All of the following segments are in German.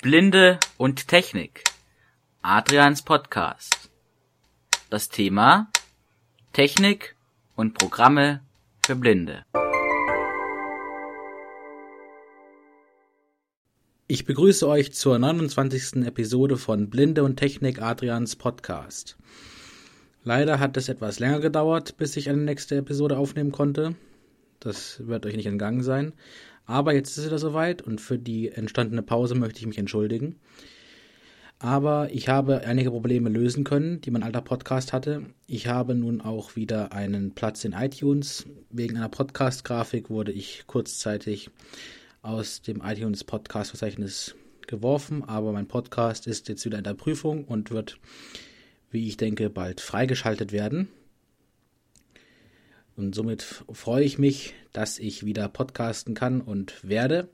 Blinde und Technik. Adrians Podcast. Das Thema Technik und Programme für Blinde. Ich begrüße euch zur 29. Episode von Blinde und Technik Adrians Podcast. Leider hat es etwas länger gedauert, bis ich eine nächste Episode aufnehmen konnte. Das wird euch nicht entgangen sein. Aber jetzt ist es wieder soweit und für die entstandene Pause möchte ich mich entschuldigen. Aber ich habe einige Probleme lösen können, die mein alter Podcast hatte. Ich habe nun auch wieder einen Platz in iTunes. Wegen einer Podcast-Grafik wurde ich kurzzeitig aus dem iTunes Podcast-Verzeichnis geworfen, aber mein Podcast ist jetzt wieder in der Prüfung und wird, wie ich denke, bald freigeschaltet werden. Und somit freue ich mich, dass ich wieder podcasten kann und werde.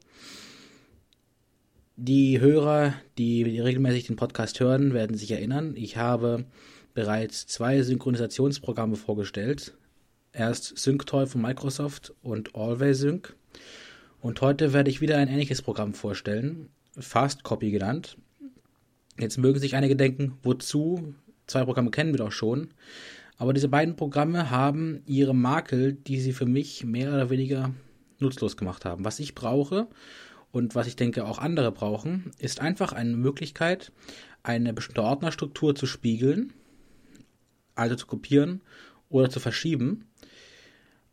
Die Hörer, die regelmäßig den Podcast hören, werden sich erinnern, ich habe bereits zwei Synchronisationsprogramme vorgestellt. Erst SyncToy von Microsoft und Always Sync. Und heute werde ich wieder ein ähnliches Programm vorstellen, Fast Copy genannt. Jetzt mögen sich einige denken, wozu? Zwei Programme kennen wir doch schon. Aber diese beiden Programme haben ihre Makel, die sie für mich mehr oder weniger nutzlos gemacht haben. Was ich brauche und was ich denke auch andere brauchen, ist einfach eine Möglichkeit, eine bestimmte Ordnerstruktur zu spiegeln, also zu kopieren oder zu verschieben.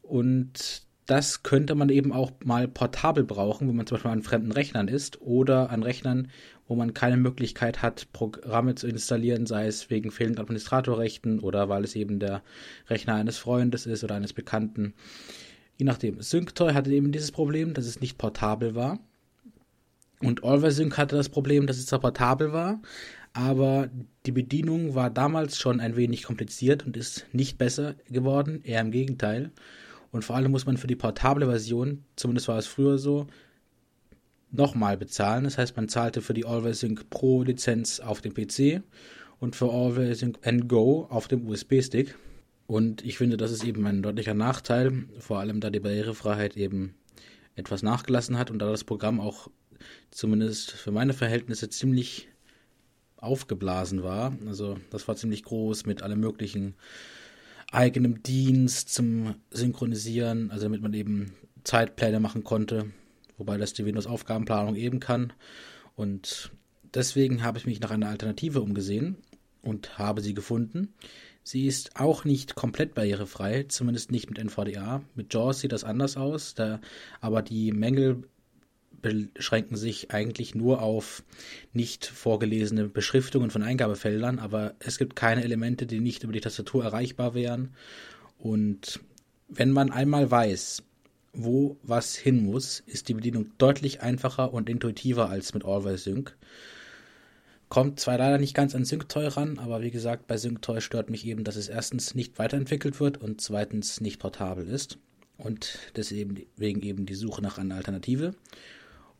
Und das könnte man eben auch mal portabel brauchen, wenn man zum Beispiel an fremden Rechnern ist oder an Rechnern, wo man keine Möglichkeit hat, Programme zu installieren, sei es wegen fehlenden Administratorrechten oder weil es eben der Rechner eines Freundes ist oder eines Bekannten. Je nachdem. SyncToy hatte eben dieses Problem, dass es nicht portabel war. Und AlwaysSync hatte das Problem, dass es zwar portabel war, aber die Bedienung war damals schon ein wenig kompliziert und ist nicht besser geworden, eher im Gegenteil. Und vor allem muss man für die portable Version, zumindest war es früher so, nochmal bezahlen. Das heißt, man zahlte für die AlwaysSync Pro Lizenz auf dem PC und für AlwaysSync Go auf dem USB-Stick. Und ich finde, das ist eben ein deutlicher Nachteil, vor allem da die Barrierefreiheit eben etwas nachgelassen hat und da das Programm auch zumindest für meine Verhältnisse ziemlich aufgeblasen war. Also das war ziemlich groß mit allem möglichen eigenem Dienst zum Synchronisieren, also damit man eben Zeitpläne machen konnte wobei das die Windows-Aufgabenplanung eben kann. Und deswegen habe ich mich nach einer Alternative umgesehen und habe sie gefunden. Sie ist auch nicht komplett barrierefrei, zumindest nicht mit NVDA. Mit JAWS sieht das anders aus, da, aber die Mängel beschränken sich eigentlich nur auf nicht vorgelesene Beschriftungen von Eingabefeldern, aber es gibt keine Elemente, die nicht über die Tastatur erreichbar wären. Und wenn man einmal weiß, wo was hin muss, ist die Bedienung deutlich einfacher und intuitiver als mit Always Sync. Kommt zwar leider nicht ganz an SyncToy ran, aber wie gesagt, bei SyncToy stört mich eben, dass es erstens nicht weiterentwickelt wird und zweitens nicht portabel ist. Und deswegen eben die Suche nach einer Alternative.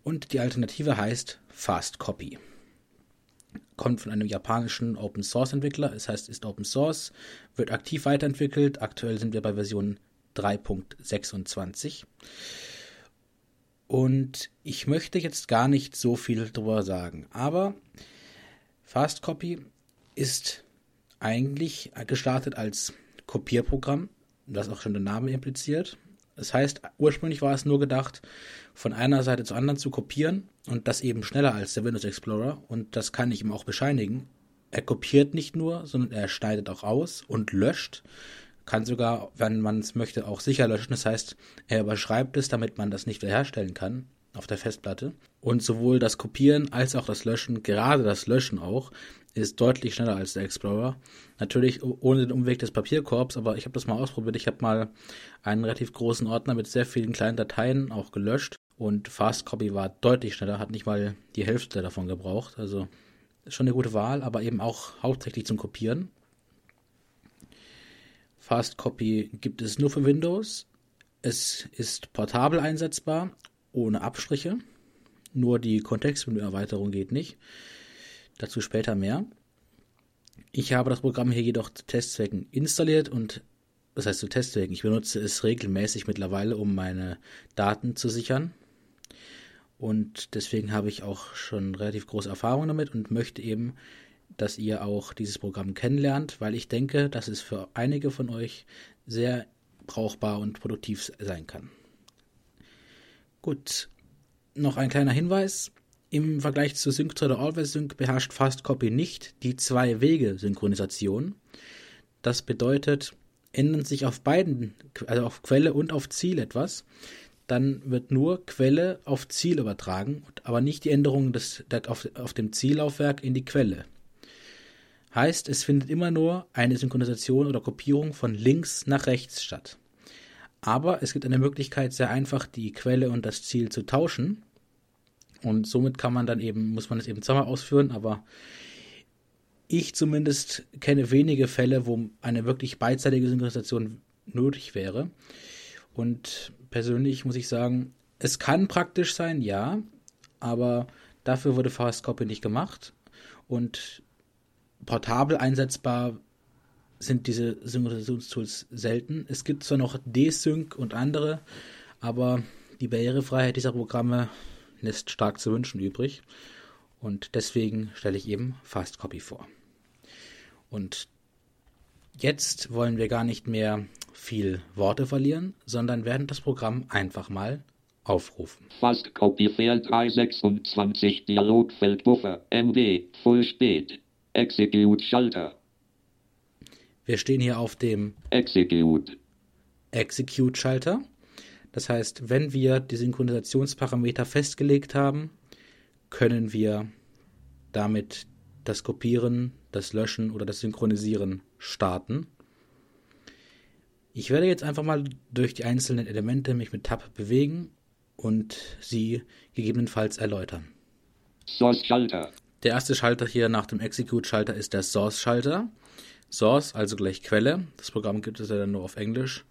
Und die Alternative heißt Fast Copy. Kommt von einem japanischen Open Source Entwickler, es heißt, ist Open Source, wird aktiv weiterentwickelt. Aktuell sind wir bei Version 3.26. Und ich möchte jetzt gar nicht so viel drüber sagen, aber Fast Copy ist eigentlich gestartet als Kopierprogramm, das auch schon der Name impliziert. Das heißt, ursprünglich war es nur gedacht, von einer Seite zur anderen zu kopieren und das eben schneller als der Windows Explorer und das kann ich ihm auch bescheinigen. Er kopiert nicht nur, sondern er schneidet auch aus und löscht kann sogar, wenn man es möchte, auch sicher löschen. Das heißt, er überschreibt es, damit man das nicht wiederherstellen kann auf der Festplatte. Und sowohl das Kopieren als auch das Löschen, gerade das Löschen auch, ist deutlich schneller als der Explorer. Natürlich ohne den Umweg des Papierkorbs, aber ich habe das mal ausprobiert. Ich habe mal einen relativ großen Ordner mit sehr vielen kleinen Dateien auch gelöscht und Fast Copy war deutlich schneller, hat nicht mal die Hälfte davon gebraucht. Also schon eine gute Wahl, aber eben auch hauptsächlich zum Kopieren. Fast Copy gibt es nur für Windows. Es ist portabel einsetzbar, ohne Abstriche. Nur die Kontextmenü-Erweiterung geht nicht. Dazu später mehr. Ich habe das Programm hier jedoch zu Testzwecken installiert und das heißt zu Testzwecken. Ich benutze es regelmäßig mittlerweile, um meine Daten zu sichern. Und deswegen habe ich auch schon relativ große Erfahrung damit und möchte eben, dass ihr auch dieses Programm kennenlernt, weil ich denke, dass es für einige von euch sehr brauchbar und produktiv sein kann. Gut, noch ein kleiner Hinweis. Im Vergleich zu Sync oder Always Sync beherrscht Fastcopy nicht die Zwei-Wege-Synchronisation. Das bedeutet, ändern sich auf beiden, also auf Quelle und auf Ziel etwas, dann wird nur Quelle auf Ziel übertragen, aber nicht die Änderung des, auf, auf dem Ziellaufwerk in die Quelle. Heißt, es findet immer nur eine Synchronisation oder Kopierung von links nach rechts statt. Aber es gibt eine Möglichkeit, sehr einfach die Quelle und das Ziel zu tauschen. Und somit kann man dann eben, muss man es eben zweimal ausführen, aber ich zumindest kenne wenige Fälle, wo eine wirklich beidseitige Synchronisation nötig wäre. Und persönlich muss ich sagen, es kann praktisch sein, ja, aber dafür wurde Fast Copy nicht gemacht. Und portabel einsetzbar sind diese Synchronisationstools selten. Es gibt zwar noch Desync und andere, aber die Barrierefreiheit dieser Programme lässt stark zu wünschen übrig. Und deswegen stelle ich eben Fast Copy vor. Und jetzt wollen wir gar nicht mehr viel Worte verlieren, sondern werden das Programm einfach mal aufrufen. Fast Copy Feld 326 Dialogfeld Buffer MB Full Speed Execute Schalter wir stehen hier auf dem Execute Execute Schalter. Das heißt, wenn wir die Synchronisationsparameter festgelegt haben, können wir damit das Kopieren, das Löschen oder das Synchronisieren starten. Ich werde jetzt einfach mal durch die einzelnen Elemente mich mit Tab bewegen und sie gegebenenfalls erläutern. Source-Schalter. Der erste Schalter hier nach dem Execute-Schalter ist der Source-Schalter. Source, also gleich Quelle. Das Programm gibt es ja dann nur auf Englisch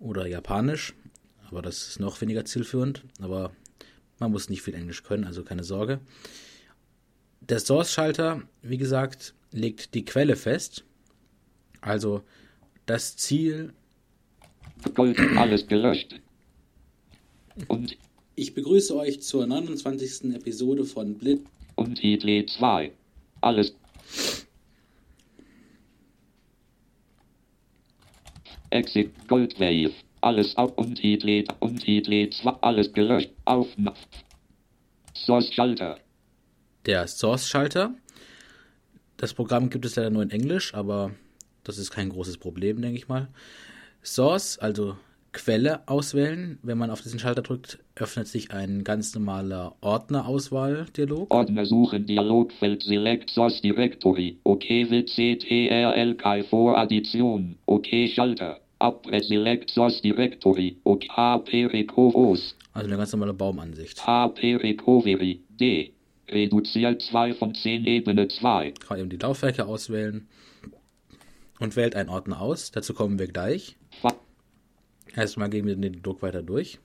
oder Japanisch, aber das ist noch weniger zielführend. Aber man muss nicht viel Englisch können, also keine Sorge. Der Source-Schalter, wie gesagt, legt die Quelle fest. Also das Ziel. Gold, alles gelöscht. Und ich begrüße euch zur 29. Episode von Blit und Titel 2. Alles Exit Goldwave. Alles auf Untitel, Untitel, zwar alles gelöscht. Auf Source-Schalter. Der Source-Schalter. Das Programm gibt es leider nur in Englisch, aber das ist kein großes Problem, denke ich mal. Source, also Quelle auswählen. Wenn man auf diesen Schalter drückt, öffnet sich ein ganz normaler Ordnerauswahl-Dialog. Ordner suchen, Dialogfeld, Select Source Directory. OK, WCTRLK vor Addition. OK, Schalter. Abre Select Source Directory. OK, HP Recovos. Also eine ganz normale Baumansicht. HP Recovery. D. Reduziert 2 von 10 Ebene 2. Kann eben die Laufwerke auswählen und wählt einen Ordner aus. Dazu kommen wir gleich. Fa Erstmal gehen wir den Druck weiter durch.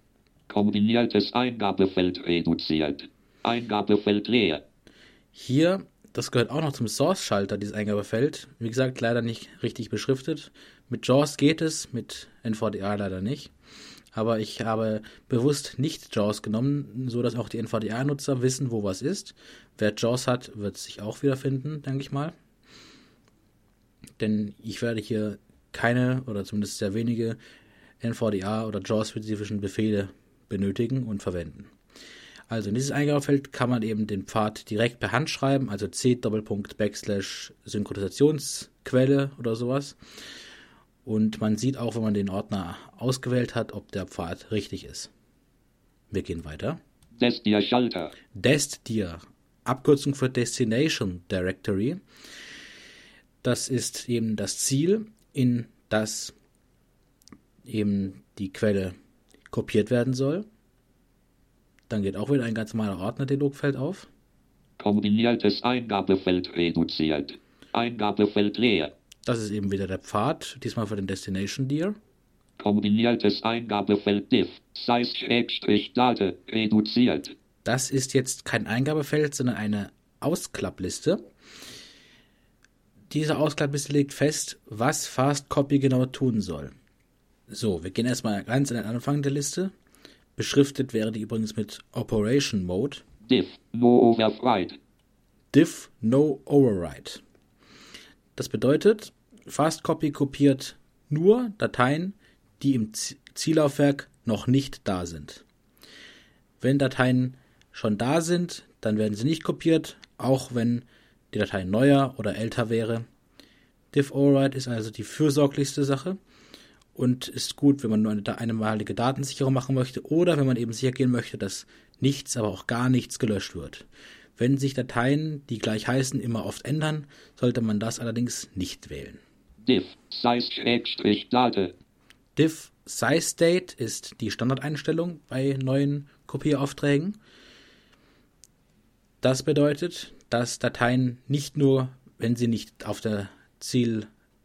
Kombiniertes Eingabefeld reduziert. Eingabefeld leer. Hier, das gehört auch noch zum Source-Schalter, dieses Eingabefeld. Wie gesagt, leider nicht richtig beschriftet. Mit JAWS geht es, mit NVDA leider nicht. Aber ich habe bewusst nicht JAWS genommen, so dass auch die NVDA-Nutzer wissen, wo was ist. Wer JAWS hat, wird sich auch wiederfinden, denke ich mal. Denn ich werde hier keine oder zumindest sehr wenige NVDA oder JAWS-spezifischen Befehle benötigen und verwenden. Also in dieses Eingabefeld kann man eben den Pfad direkt per Hand schreiben, also c Doppelpunkt Backslash Synchronisationsquelle oder sowas. Und man sieht auch, wenn man den Ordner ausgewählt hat, ob der Pfad richtig ist. Wir gehen weiter. Destir Schalter. Destir, Abkürzung für Destination Directory. Das ist eben das Ziel, in das eben die Quelle kopiert werden soll. Dann geht auch wieder ein ganz normaler Ordner-Dialogfeld auf. Kombiniertes Eingabefeld reduziert. Eingabefeld leer. Das ist eben wieder der Pfad, diesmal für den Destination Dir. Kombiniertes Eingabefeld diff. Size-Date reduziert. Das ist jetzt kein Eingabefeld, sondern eine Ausklappliste. Diese Ausklappliste legt fest, was Fast Copy genau tun soll. So, wir gehen erstmal ganz an den Anfang der Liste. Beschriftet wäre die übrigens mit Operation Mode. Diff, no override. Diff No Override. Das bedeutet, Fastcopy kopiert nur Dateien, die im Ziellaufwerk noch nicht da sind. Wenn Dateien schon da sind, dann werden sie nicht kopiert, auch wenn die Datei neuer oder älter wäre. Diff Override ist also die fürsorglichste Sache und ist gut, wenn man nur eine einmalige Datensicherung machen möchte oder wenn man eben sicher gehen möchte, dass nichts, aber auch gar nichts gelöscht wird. Wenn sich Dateien, die gleich heißen, immer oft ändern, sollte man das allerdings nicht wählen. Diff, size-date. Diff Size Date ist die Standardeinstellung bei neuen Kopieraufträgen. Das bedeutet, dass Dateien nicht nur, wenn sie nicht auf der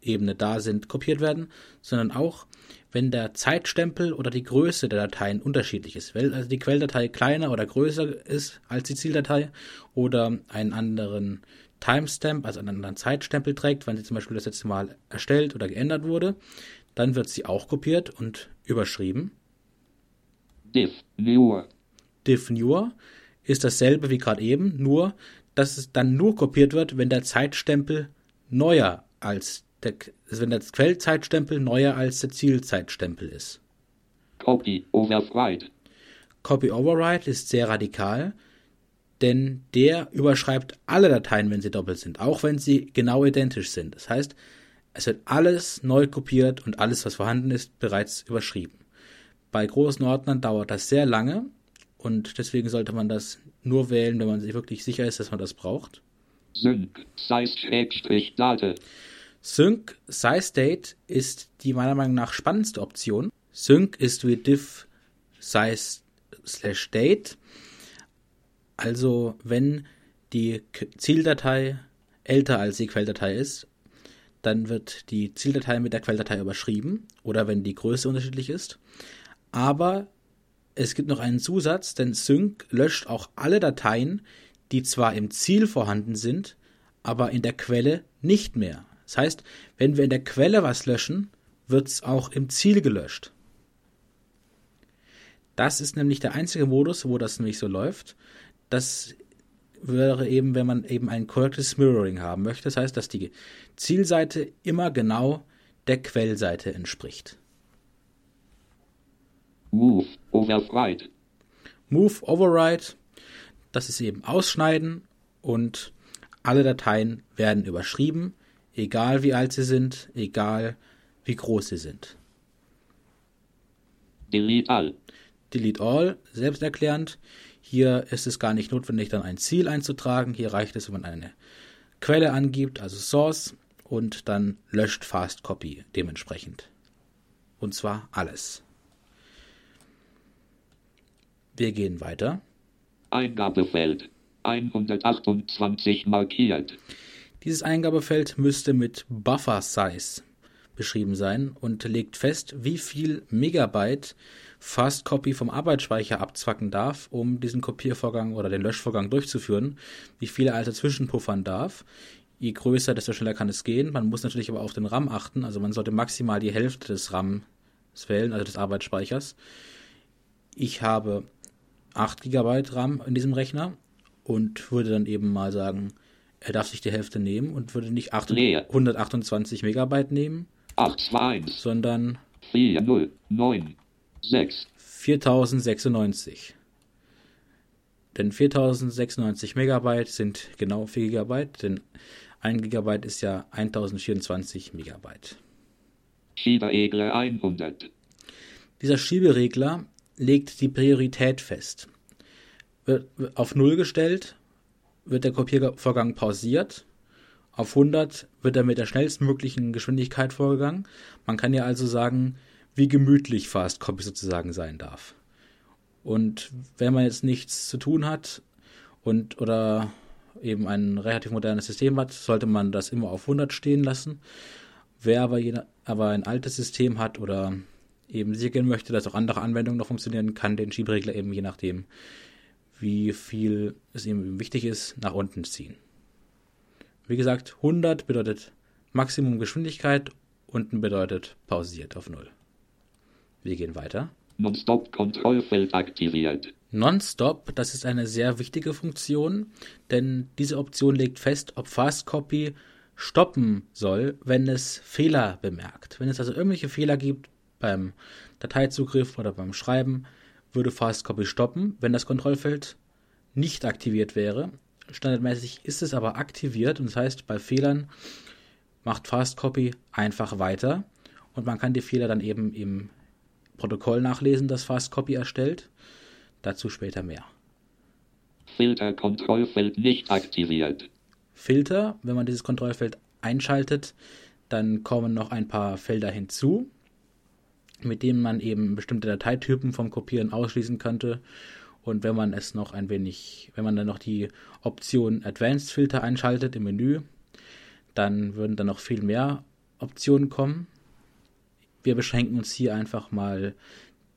Zielebene da sind, kopiert werden, sondern auch, wenn der Zeitstempel oder die Größe der Dateien unterschiedlich ist. Weil also die Quelldatei kleiner oder größer ist als die Zieldatei oder einen anderen Timestamp, also einen anderen Zeitstempel trägt, wenn sie zum Beispiel das letzte Mal erstellt oder geändert wurde, dann wird sie auch kopiert und überschrieben. Diff, newer. Diff Newer ist dasselbe wie gerade eben, nur dass es dann nur kopiert wird, wenn der Zeitstempel neuer als der, also wenn der Quellzeitstempel neuer als der Zielzeitstempel ist. Copy, override. Copy Override ist sehr radikal, denn der überschreibt alle Dateien, wenn sie doppelt sind, auch wenn sie genau identisch sind. Das heißt, es wird alles neu kopiert und alles, was vorhanden ist, bereits überschrieben. Bei großen Ordnern dauert das sehr lange und deswegen sollte man das nur wählen, wenn man sich wirklich sicher ist, dass man das braucht. Sync, size-date. Sync Size Date ist die meiner Meinung nach spannendste Option. Sync ist wie diff size slash date. Also wenn die Zieldatei älter als die Quelldatei ist, dann wird die Zieldatei mit der Quelldatei überschrieben oder wenn die Größe unterschiedlich ist. Aber es gibt noch einen Zusatz, denn Sync löscht auch alle Dateien, die zwar im Ziel vorhanden sind, aber in der Quelle nicht mehr. Das heißt, wenn wir in der Quelle was löschen, wird es auch im Ziel gelöscht. Das ist nämlich der einzige Modus, wo das nämlich so läuft. Das wäre eben, wenn man eben ein korrektes Mirroring haben möchte. Das heißt, dass die Zielseite immer genau der Quellseite entspricht. Move, override. Move Override, das ist eben Ausschneiden und alle Dateien werden überschrieben, egal wie alt sie sind, egal wie groß sie sind. Delete all. Delete All, selbsterklärend. Hier ist es gar nicht notwendig, dann ein Ziel einzutragen. Hier reicht es, wenn man eine Quelle angibt, also Source, und dann löscht Fast Copy dementsprechend. Und zwar alles. Wir gehen weiter. Eingabefeld. 128 markiert. Dieses Eingabefeld müsste mit Buffer Size beschrieben sein und legt fest, wie viel Megabyte Fast Copy vom Arbeitsspeicher abzwacken darf, um diesen Kopiervorgang oder den Löschvorgang durchzuführen, wie viel er also zwischenpuffern darf. Je größer, desto schneller kann es gehen. Man muss natürlich aber auf den RAM achten, also man sollte maximal die Hälfte des RAM wählen, also des Arbeitsspeichers. Ich habe 8 GB RAM in diesem Rechner und würde dann eben mal sagen, er darf sich die Hälfte nehmen und würde nicht 8 Leer. 128 Megabyte nehmen, 821 sondern 409 6 4096. Denn 4096 Megabyte sind genau 4 Gigabyte, denn 1 Gigabyte ist ja 1024 Megabyte. Schieberegler 100. Dieser Schieberegler legt die Priorität fest. Wird wird auf 0 gestellt, wird der Kopiervorgang pausiert. Auf 100 wird er mit der schnellstmöglichen Geschwindigkeit vorgegangen. Man kann ja also sagen, wie gemütlich Fast Copy sozusagen sein darf. Und wenn man jetzt nichts zu tun hat und oder eben ein relativ modernes System hat, sollte man das immer auf 100 stehen lassen. Wer aber, je, aber ein altes System hat oder eben sicher gehen möchte, dass auch andere Anwendungen noch funktionieren, kann den Schieberegler eben je nachdem, wie viel es ihm wichtig ist, nach unten ziehen. Wie gesagt, 100 bedeutet Maximum Geschwindigkeit, unten bedeutet pausiert auf 0. Wir gehen weiter. Non-Stop-Kontrollfeld aktiviert. Nonstop, das ist eine sehr wichtige Funktion, denn diese Option legt fest, ob Fastcopy stoppen soll, wenn es Fehler bemerkt. Wenn es also irgendwelche Fehler gibt beim Dateizugriff oder beim Schreiben, würde Fastcopy stoppen, wenn das Kontrollfeld nicht aktiviert wäre. Standardmäßig ist es aber aktiviert und das heißt, bei Fehlern macht Fastcopy einfach weiter und man kann die Fehler dann eben im Protokoll nachlesen, das Fastcopy erstellt. Dazu später mehr. Filter-Kontrollfeld nicht aktiviert. Filter, wenn man dieses Kontrollfeld einschaltet, dann kommen noch ein paar Felder hinzu, mit denen man eben bestimmte Dateitypen vom Kopieren ausschließen könnte. Und wenn man es noch ein wenig, wenn man dann noch die Option Advanced Filter einschaltet im Menü, dann würden dann noch viel mehr Optionen kommen. Wir beschränken uns hier einfach mal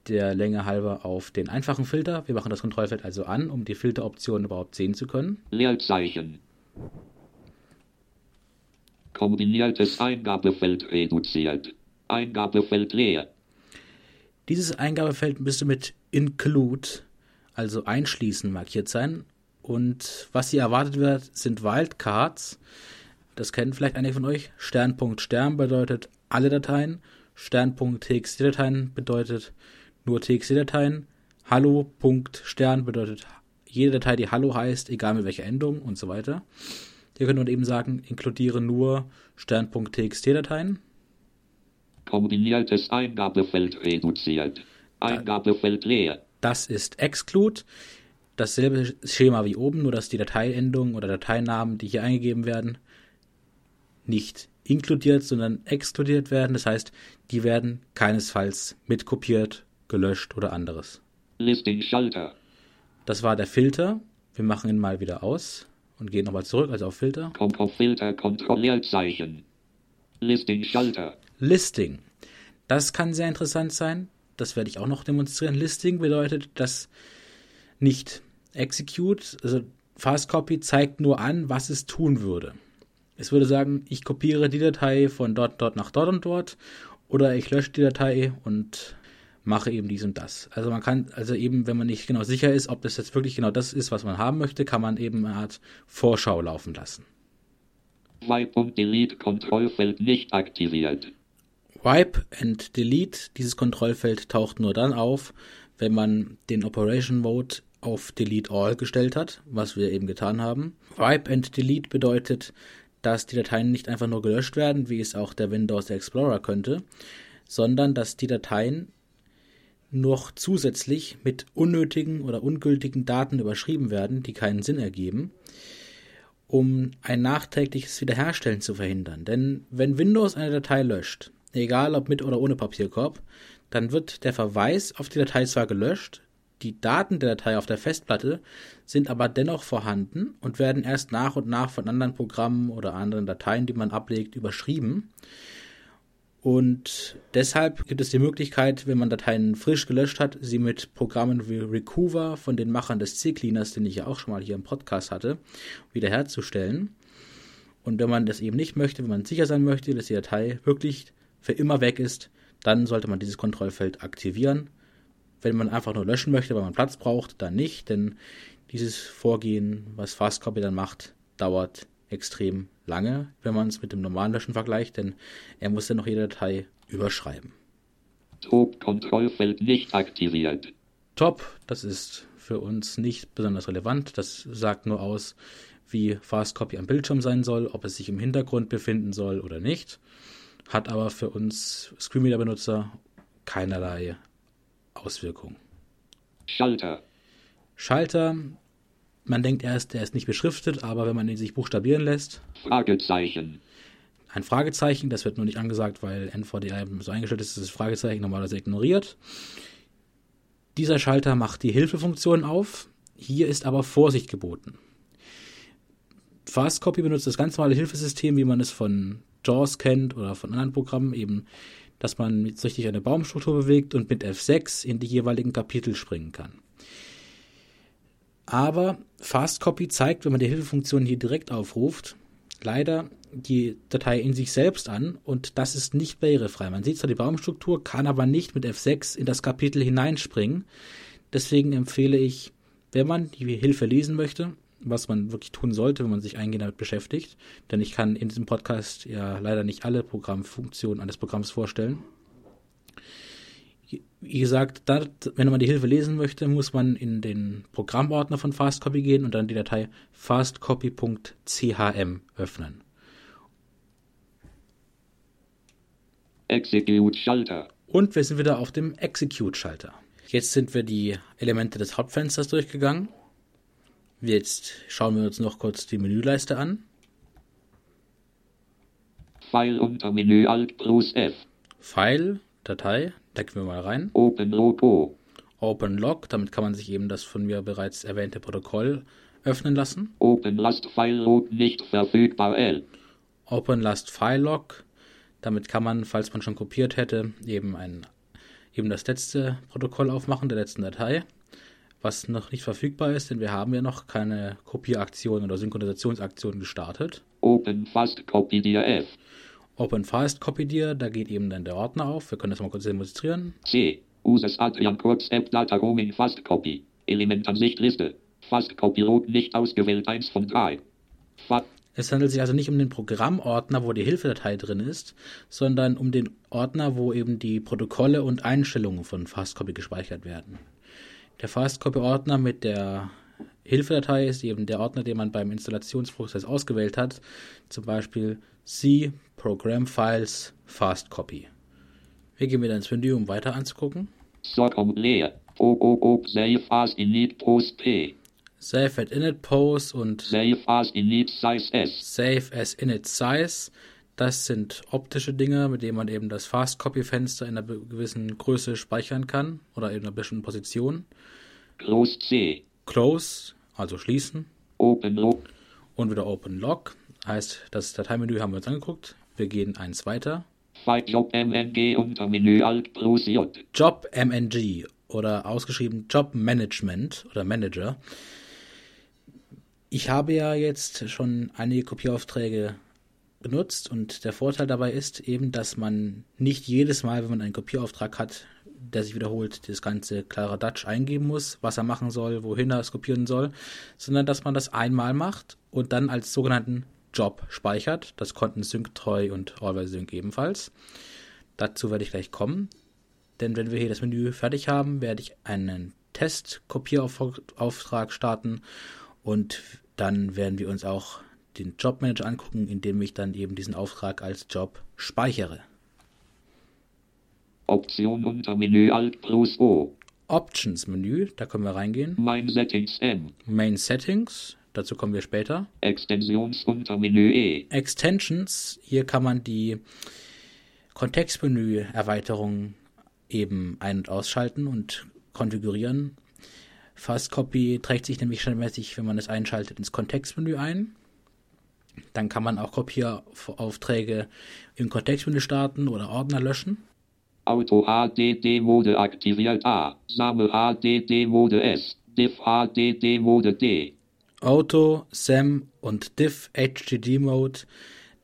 der Länge halber auf den einfachen Filter. Wir machen das Kontrollfeld also an, um die Filteroptionen überhaupt sehen zu können. Leerzeichen. Kombiniertes Eingabefeld reduziert. Eingabefeld leer. Dieses Eingabefeld müsste mit Include, also einschließen, markiert sein. Und was hier erwartet wird, sind Wildcards. Das kennen vielleicht einige von euch. Sternpunkt Stern bedeutet alle Dateien. Sternpunkt TXT-Dateien bedeutet nur TXT-Dateien. Hallo.stern bedeutet jede Datei, die Hallo heißt, egal mit welcher Endung und so weiter. Hier können wir eben sagen, inkludiere nur Stern.txt-Dateien. Kombiniertes Eingabefeld reduziert. Eingabefeld leer. Das ist exclude. Dasselbe Schema wie oben, nur dass die Dateiendungen oder Dateinamen, die hier eingegeben werden, nicht inkludiert, sondern exkludiert werden. Das heißt, die werden keinesfalls mitkopiert, gelöscht oder anderes. Listing Schalter. Das war der Filter. Wir machen ihn mal wieder aus und gehen nochmal zurück, also auf Filter. Kommt auf Filter Kontrollierzeichen. Listing Schalter. Listing. Das kann sehr interessant sein. Das werde ich auch noch demonstrieren. Listing bedeutet, dass nicht Execute, also Fast Copy zeigt nur an, was es tun würde. Es würde sagen, ich kopiere die Datei von dort, dort nach dort und dort oder ich lösche die Datei und mache eben dies und das. Also man kann, also eben, wenn man nicht genau sicher ist, ob das jetzt wirklich genau das ist, was man haben möchte, kann man eben eine Art Vorschau laufen lassen. Wipe und Delete Kontrollfeld nicht aktiviert. Wipe and Delete, dieses Kontrollfeld taucht nur dann auf, wenn man den Operation Mode auf Delete All gestellt hat, was wir eben getan haben. Wipe and Delete bedeutet, dass die Dateien nicht einfach nur gelöscht werden, wie es auch der Windows Explorer könnte, sondern dass die Dateien noch zusätzlich mit unnötigen oder ungültigen Daten überschrieben werden, die keinen Sinn ergeben, um ein nachträgliches Wiederherstellen zu verhindern. Denn wenn Windows eine Datei löscht, egal ob mit oder ohne Papierkorb, dann wird der Verweis auf die Datei zwar gelöscht, die Daten der Datei auf der Festplatte sind aber dennoch vorhanden und werden erst nach und nach von anderen Programmen oder anderen Dateien, die man ablegt, überschrieben. Und deshalb gibt es die Möglichkeit, wenn man Dateien frisch gelöscht hat, sie mit Programmen wie Recover von den Machern des C-Cleaners, den ich ja auch schon mal hier im Podcast hatte, wiederherzustellen. Und wenn man das eben nicht möchte, wenn man sicher sein möchte, dass die Datei wirklich für immer weg ist, dann sollte man dieses Kontrollfeld aktivieren. Wenn man einfach nur löschen möchte, weil man Platz braucht, dann nicht, denn dieses Vorgehen, was Fastcopy dann macht, dauert extrem lange, wenn man es mit dem normalen Löschen vergleicht, denn er muss dann noch jede Datei überschreiben. Top-Kontrollfeld nicht aktiviert. Top, das ist für uns nicht besonders relevant. Das sagt nur aus, wie Fast Copy am Bildschirm sein soll, ob es sich im Hintergrund befinden soll oder nicht. Hat aber für uns Screenreader-Benutzer keinerlei Auswirkung. Schalter. Schalter man denkt erst, der ist nicht beschriftet, aber wenn man ihn sich buchstabieren lässt. Fragezeichen. Ein Fragezeichen, das wird nur nicht angesagt, weil NVDA so eingestellt ist, dass das Fragezeichen normalerweise ignoriert. Dieser Schalter macht die Hilfefunktion auf. Hier ist aber Vorsicht geboten. Fastcopy benutzt das ganz normale Hilfesystem, wie man es von JAWS kennt oder von anderen Programmen, eben, dass man sich durch eine Baumstruktur bewegt und mit F6 in die jeweiligen Kapitel springen kann. Aber Fast Copy zeigt, wenn man die Hilfefunktion hier direkt aufruft, leider die Datei in sich selbst an und das ist nicht barrierefrei. Man sieht zwar die Baumstruktur, kann aber nicht mit F6 in das Kapitel hineinspringen. Deswegen empfehle ich, wenn man die Hilfe lesen möchte, was man wirklich tun sollte, wenn man sich eingehend damit beschäftigt, denn ich kann in diesem Podcast ja leider nicht alle Programmfunktionen eines Programms vorstellen. Wie gesagt, da, wenn man die Hilfe lesen möchte, muss man in den Programmordner von Fastcopy gehen und dann die Datei fastcopy.chm öffnen. Execute-Schalter. Und wir sind wieder auf dem Execute-Schalter. Jetzt sind wir die Elemente des Hauptfensters durchgegangen. Jetzt schauen wir uns noch kurz die Menüleiste an. File unter Menü Alt plus F. File, Datei, da gehen wir mal rein. Open Logo. Open Log, damit kann man sich eben das von mir bereits erwähnte Protokoll öffnen lassen. Open Last File Log nicht verfügbar L. Open Last File Log, damit kann man, falls man schon kopiert hätte, eben ein eben das letzte Protokoll aufmachen der letzten Datei, was noch nicht verfügbar ist, denn wir haben ja noch keine Kopieraktion oder Synchronisationsaktion gestartet. Open Fast Copy DRF. Open Fast Copy Dir, da geht eben dann der Ordner auf. Wir können das mal kurz demonstrieren. C. Uses Adrian Kurz App Data Roaming Fast Copy. Elementansicht Liste. Fast Copy Rot nicht ausgewählt 1 von 3. Fa Es handelt sich also nicht um den Programmordner, wo die Hilfedatei drin ist, sondern um den Ordner, wo eben die Protokolle und Einstellungen von Fastcopy gespeichert werden. Der Fastcopy-Ordner mit der Hilfedatei ist eben der Ordner, den man beim Installationsprozess ausgewählt hat, zum Beispiel C Program Files Fastcopy. Wir gehen wieder ins Menü, um weiter anzugucken. Socom leer. O O O Save as init Post P. Save at init pose und Save as init Size S. Save as init size. Das sind optische Dinge, mit denen man eben das Fast-Copy-Fenster in einer gewissen Größe speichern kann oder in einer bestimmten Position. Close C. Close, also schließen. Open Log. Und wieder Open Log. Heißt, das Dateimenü haben wir uns angeguckt. Wir gehen eins weiter. Job MNG unter Menü Alt plus J. Job MNG oder ausgeschrieben Job Management oder Manager. Ich habe ja jetzt schon einige Kopieraufträge benutzt und der Vorteil dabei ist eben, dass man nicht jedes Mal, wenn man einen Kopierauftrag hat, der sich wiederholt, das ganze klare Dutch eingeben muss, was er machen soll, wohin er es kopieren soll, sondern dass man das einmal macht und dann als sogenannten Job speichert. Das konnten SyncTreu und Always Sync ebenfalls. Dazu werde ich gleich kommen. Denn wenn wir hier das Menü fertig haben, werde ich einen Test-Kopierauftrag starten und dann werden wir uns auch den Jobmanager angucken, indem ich dann eben diesen Auftrag als Job speichere. Option unter Menü Alt plus O. Options-Menü, da können wir reingehen. Mein Settings M. Main Settings, dazu kommen wir später. Extensions unter Menü E. Extensions, hier kann man die Kontextmenü-Erweiterung eben ein- und ausschalten und konfigurieren. Fastcopy trägt sich nämlich standardmäßig, wenn man es einschaltet, ins Kontextmenü ein. Dann kann man auch Kopieraufträge im Kontextmenü starten oder Ordner löschen. Auto HDD Mode aktiviert A. Same HDD Mode S. Diff HDD Mode D. Auto, SAM und Diff HDD Mode.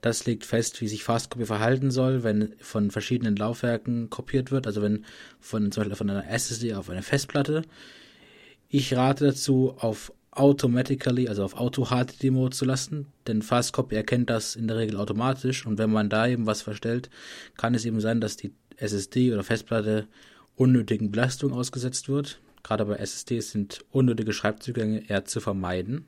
Das legt fest, wie sich Fastcopy verhalten soll, wenn von verschiedenen Laufwerken kopiert wird, also wenn von zum Beispiel von einer SSD auf eine Festplatte. Ich rate dazu, auf Automatically, also auf Auto HDD Mode zu lassen, denn Fastcopy erkennt das in der Regel automatisch und wenn man da eben was verstellt, kann es eben sein, dass die SSD oder Festplatte unnötigen Belastungen ausgesetzt wird. Gerade bei SSDs sind unnötige Schreibzugänge eher zu vermeiden.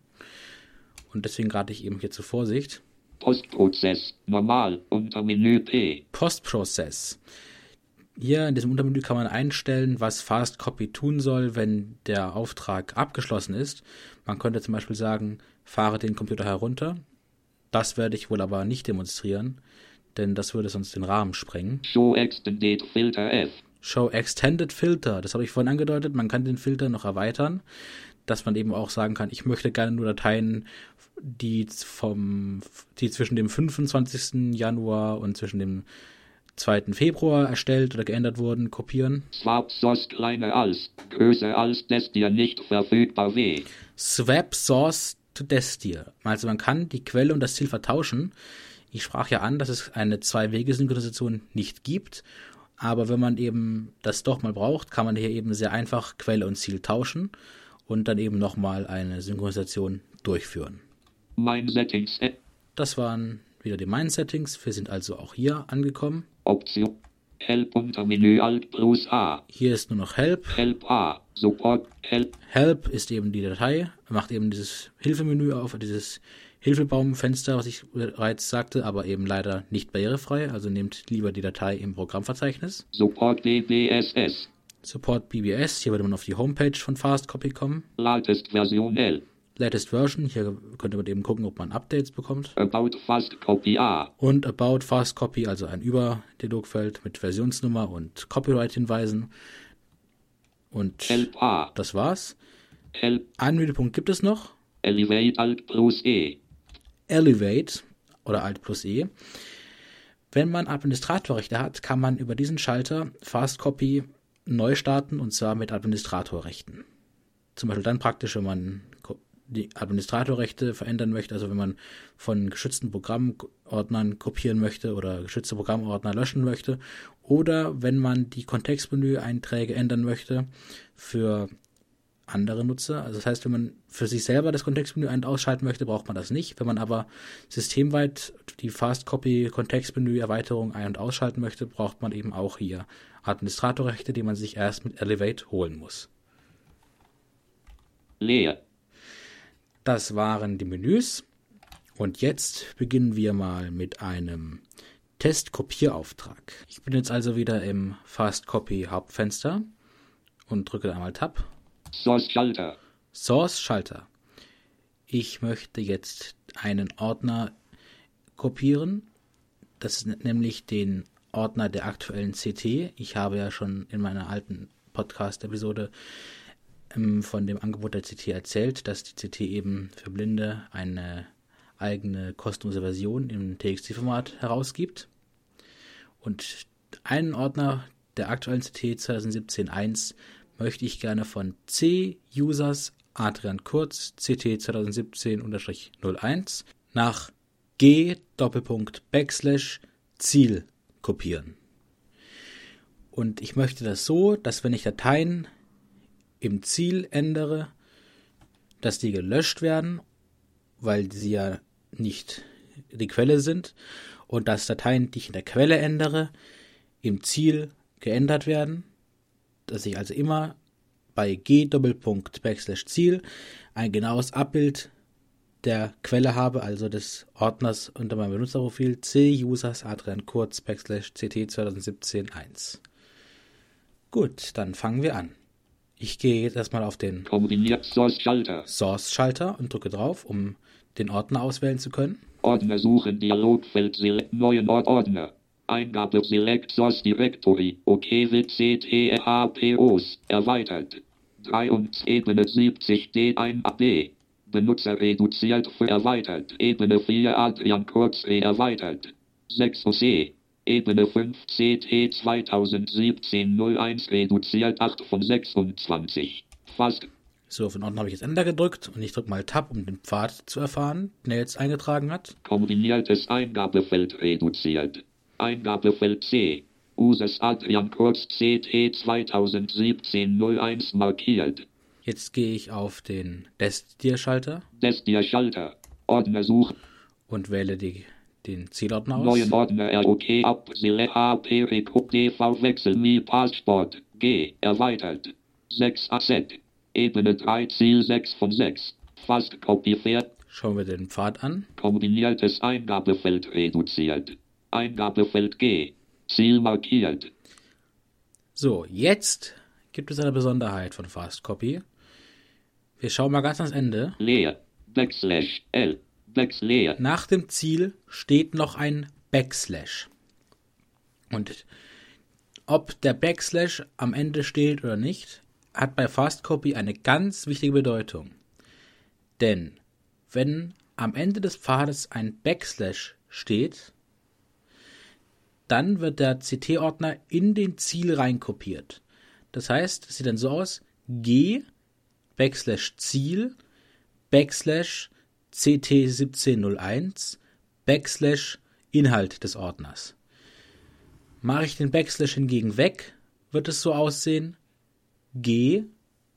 Und deswegen rate ich eben hier zur Vorsicht. Postprozess. Normal. Unter Menü P. Postprocess. Hier in diesem Untermenü kann man einstellen, was Fastcopy tun soll, wenn der Auftrag abgeschlossen ist. Man könnte zum Beispiel sagen, fahre den Computer herunter. Das werde ich wohl aber nicht demonstrieren, denn das würde sonst den Rahmen sprengen. Show Extended Filter F. Show Extended Filter, das habe ich vorhin angedeutet, man kann den Filter noch erweitern, dass man eben auch sagen kann, ich möchte gerne nur Dateien, die vom, die zwischen dem 25. Januar und zwischen dem 2. Februar erstellt oder geändert wurden, kopieren. Swap Source kleiner als. Größer als das dir nicht verfügbar W. Swap Source to Destir. Also man kann die Quelle und das Ziel vertauschen, Ich sprach ja an, dass es eine Zwei-Wege-Synchronisation nicht gibt, aber wenn man eben das doch mal braucht, kann man hier eben sehr einfach Quelle und Ziel tauschen und dann eben nochmal eine Synchronisation durchführen. Mein Settings. Äh, Das waren wieder die Mind-Settings. Wir sind also auch hier angekommen. Option. Help unter Menü Alt plus A. Hier ist nur noch Help. Help A. Support. Help. Help ist eben die Datei, macht eben dieses Hilfemenü auf, dieses Hilfebaumfenster, was ich bereits sagte, aber eben leider nicht barrierefrei. Also nehmt lieber die Datei im Programmverzeichnis. Support BBSS. Support BBS, hier würde man auf die Homepage von Fastcopy kommen. Latest Version L. Latest Version, hier könnte man eben gucken, ob man Updates bekommt. About Fast Copy A. Und About Fast Copy, also ein Überdialogfeld mit Versionsnummer und Copyright-Hinweisen. Und Help A. das war's. Help. Einen Menüpunkt gibt es noch. Elevate Alt plus E. Elevate oder Alt plus E. Wenn man Administratorrechte hat, kann man über diesen Schalter Fast Copy neu starten und zwar mit Administratorrechten. Zum Beispiel dann praktisch, wenn man die Administratorrechte verändern möchte, also wenn man von geschützten Programmordnern kopieren möchte oder geschützte Programmordner löschen möchte oder wenn man die Kontextmenü-Einträge ändern möchte für andere Nutzer. Also das heißt, wenn man für sich selber das Kontextmenü ein- und ausschalten möchte, braucht man das nicht. Wenn man aber systemweit die Fast Copy Kontextmenü Erweiterung ein- und ausschalten möchte, braucht man eben auch hier Administratorrechte, die man sich erst mit Elevate holen muss. Leer. Das waren die Menüs. Und jetzt beginnen wir mal mit einem Test-Kopierauftrag. Ich bin jetzt also wieder im Fast Copy Hauptfenster und drücke einmal Tab. Source Schalter. Source Schalter. Ich möchte jetzt einen Ordner kopieren. Das ist nämlich den Ordner der aktuellen CT. Ich habe ja schon in meiner alten Podcast-Episode von dem Angebot der CT erzählt, dass die CT eben für Blinde eine eigene kostenlose Version im TXT-Format herausgibt. Und einen Ordner der aktuellen CT 2017.1 möchte ich gerne von C-Users Adrian Kurz CT 2017-01 nach G Doppelpunkt Backslash Ziel kopieren. Und ich möchte das so, dass wenn ich Dateien im Ziel ändere, dass die gelöscht werden, weil sie ja nicht die Quelle sind und dass Dateien, die ich in der Quelle ändere, im Ziel geändert werden, dass ich also immer bei g Ziel ein genaues Abbild der Quelle habe, also des Ordners unter meinem Benutzerprofil C Users Adrian Kurz CT 2017 1. Gut, dann fangen wir an. Ich gehe jetzt erstmal auf den Kombiniert Source Schalter. Source-Schalter und drücke drauf, um den Ordner auswählen zu können. Ordner suchen Dialogfeld Select neuen Ort Ordner. Eingabe Select Source Directory. OK wird CTRHPOs erweitert. 3 und Ebene 70 D1AB. Benutzer reduziert für erweitert. Ebene 4 Adrian Kurz E erweitert. 6 OC. Ebene 5 CT 2017 01 reduziert 8 von 26. Fast So, den Ordner habe ich jetzt Enter gedrückt und ich drücke mal Tab, um den Pfad zu erfahren, den er jetzt eingetragen hat. Kombiniertes Eingabefeld reduziert. Eingabefeld C. Users Adrian Kurz CT 2017-01 markiert. Jetzt gehe ich auf den Destia-Schalter Destia Schalter. Ordner suchen. und wähle die, den Zielordner aus. Neuen Ordner ROK ab. Sele HP Recruit DV Wechsel Mi Passport. G. Erweitert. 6 Asset. Ebene 3 Ziel 6 von 6. Fast Copy Pferd. Schauen wir den Pfad an. Kombiniertes Eingabefeld reduziert. Eingabefeld G. Ziel markiert. So, jetzt gibt es eine Besonderheit von Fast Copy. Wir schauen mal ganz ans Ende. Leer. Backslash L. Nach dem Ziel steht noch ein Backslash. Und ob der Backslash am Ende steht oder nicht, hat bei Fast Copy eine ganz wichtige Bedeutung. Denn wenn am Ende des Pfades ein Backslash steht, dann wird der CT-Ordner in den Ziel reinkopiert. Das heißt, es sieht dann so aus, G, Backslash Ziel, Backslash CT1701, Backslash Inhalt des Ordners. Mache ich den Backslash hingegen weg, wird es so aussehen, G,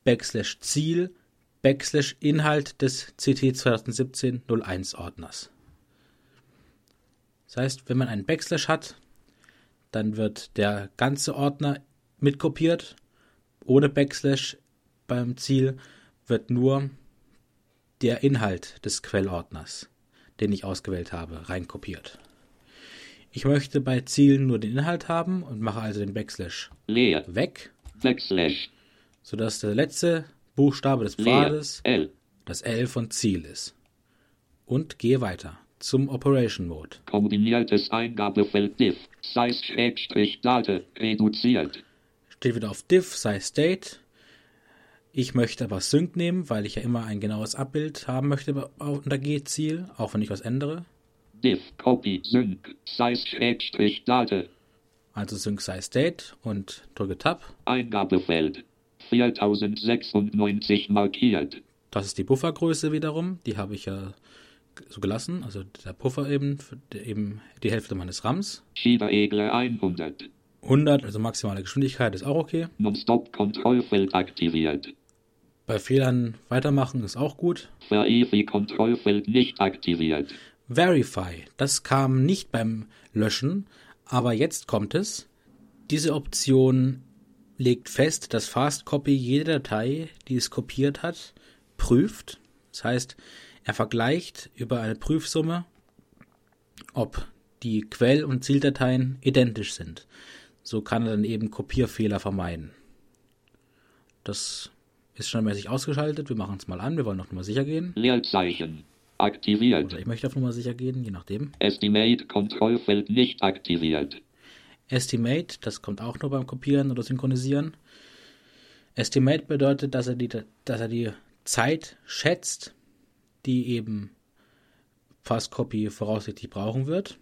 Backslash Ziel, Backslash Inhalt des CT 2017-01 Ordners. Das heißt, wenn man einen Backslash hat, dann wird der ganze Ordner mitkopiert. Ohne Backslash beim Ziel wird nur der Inhalt des Quellordners, den ich ausgewählt habe, reinkopiert. Ich möchte bei Zielen nur den Inhalt haben und mache also den Backslash leer, weg, Backslash, sodass der letzte Buchstabe des leer, Pfades L, das L von Ziel ist. Und gehe weiter zum Operation Mode. kombiniertes Eingabefeld diff, Size-Date, reduziert, Steht wieder auf diff, sei state. Ich möchte aber sync nehmen, weil ich ja immer ein genaues Abbild haben möchte unter G-Ziel, auch wenn ich was ändere. diff, copy, sync, Size-Date, Also sync sei state und drücke Tab. Eingabefeld, 4096 markiert, Das ist die Puffergröße wiederum. Die habe ich ja so gelassen. Also der Puffer eben, eben die Hälfte meines RAMs. Schieberegler 100, 100, also maximale Geschwindigkeit ist auch okay. Non-Stop-Kontrollfeld aktiviert, Bei Fehlern weitermachen ist auch gut. Verify-Kontrollfeld nicht aktiviert, Verify, das kam nicht beim Löschen, aber jetzt kommt es. Diese Option legt fest, dass Fastcopy jede Datei, die es kopiert hat, prüft. Das heißt, er vergleicht über eine Prüfsumme, ob die Quell- und Zieldateien identisch sind. So kann er dann eben Kopierfehler vermeiden. Das ist standardmäßig ausgeschaltet. Wir machen es mal an. Wir wollen auf Nummer sicher gehen. Leerzeichen, aktiviert, Oder ich möchte auf Nummer sicher gehen, je nachdem. Estimate-Kontrollfeld nicht aktiviert, Estimate, das kommt auch nur beim Kopieren oder Synchronisieren. Estimate bedeutet, dass er die, dass er die Zeit schätzt, die eben Fastcopy voraussichtlich brauchen wird.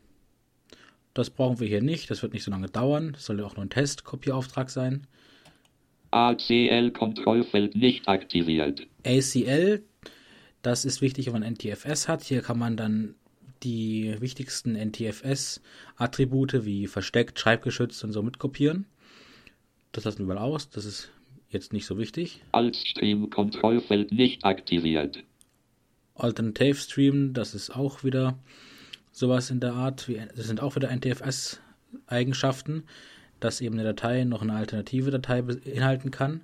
Das brauchen wir hier nicht, das wird nicht so lange dauern. Das soll ja auch nur ein Testkopieauftrag sein. ACL-Kontrollfeld nicht aktiviert, ACL, das ist wichtig, wenn man NTFS hat. Hier kann man dann die wichtigsten NTFS-Attribute wie versteckt, schreibgeschützt und so mitkopieren. Das lassen wir mal aus, das ist jetzt nicht so wichtig. Altstream-Kontrollfeld nicht aktiviert, Alternative Stream, das ist auch wieder sowas in der Art, wie, das sind auch wieder NTFS-Eigenschaften, dass eben eine Datei noch eine alternative Datei beinhalten kann.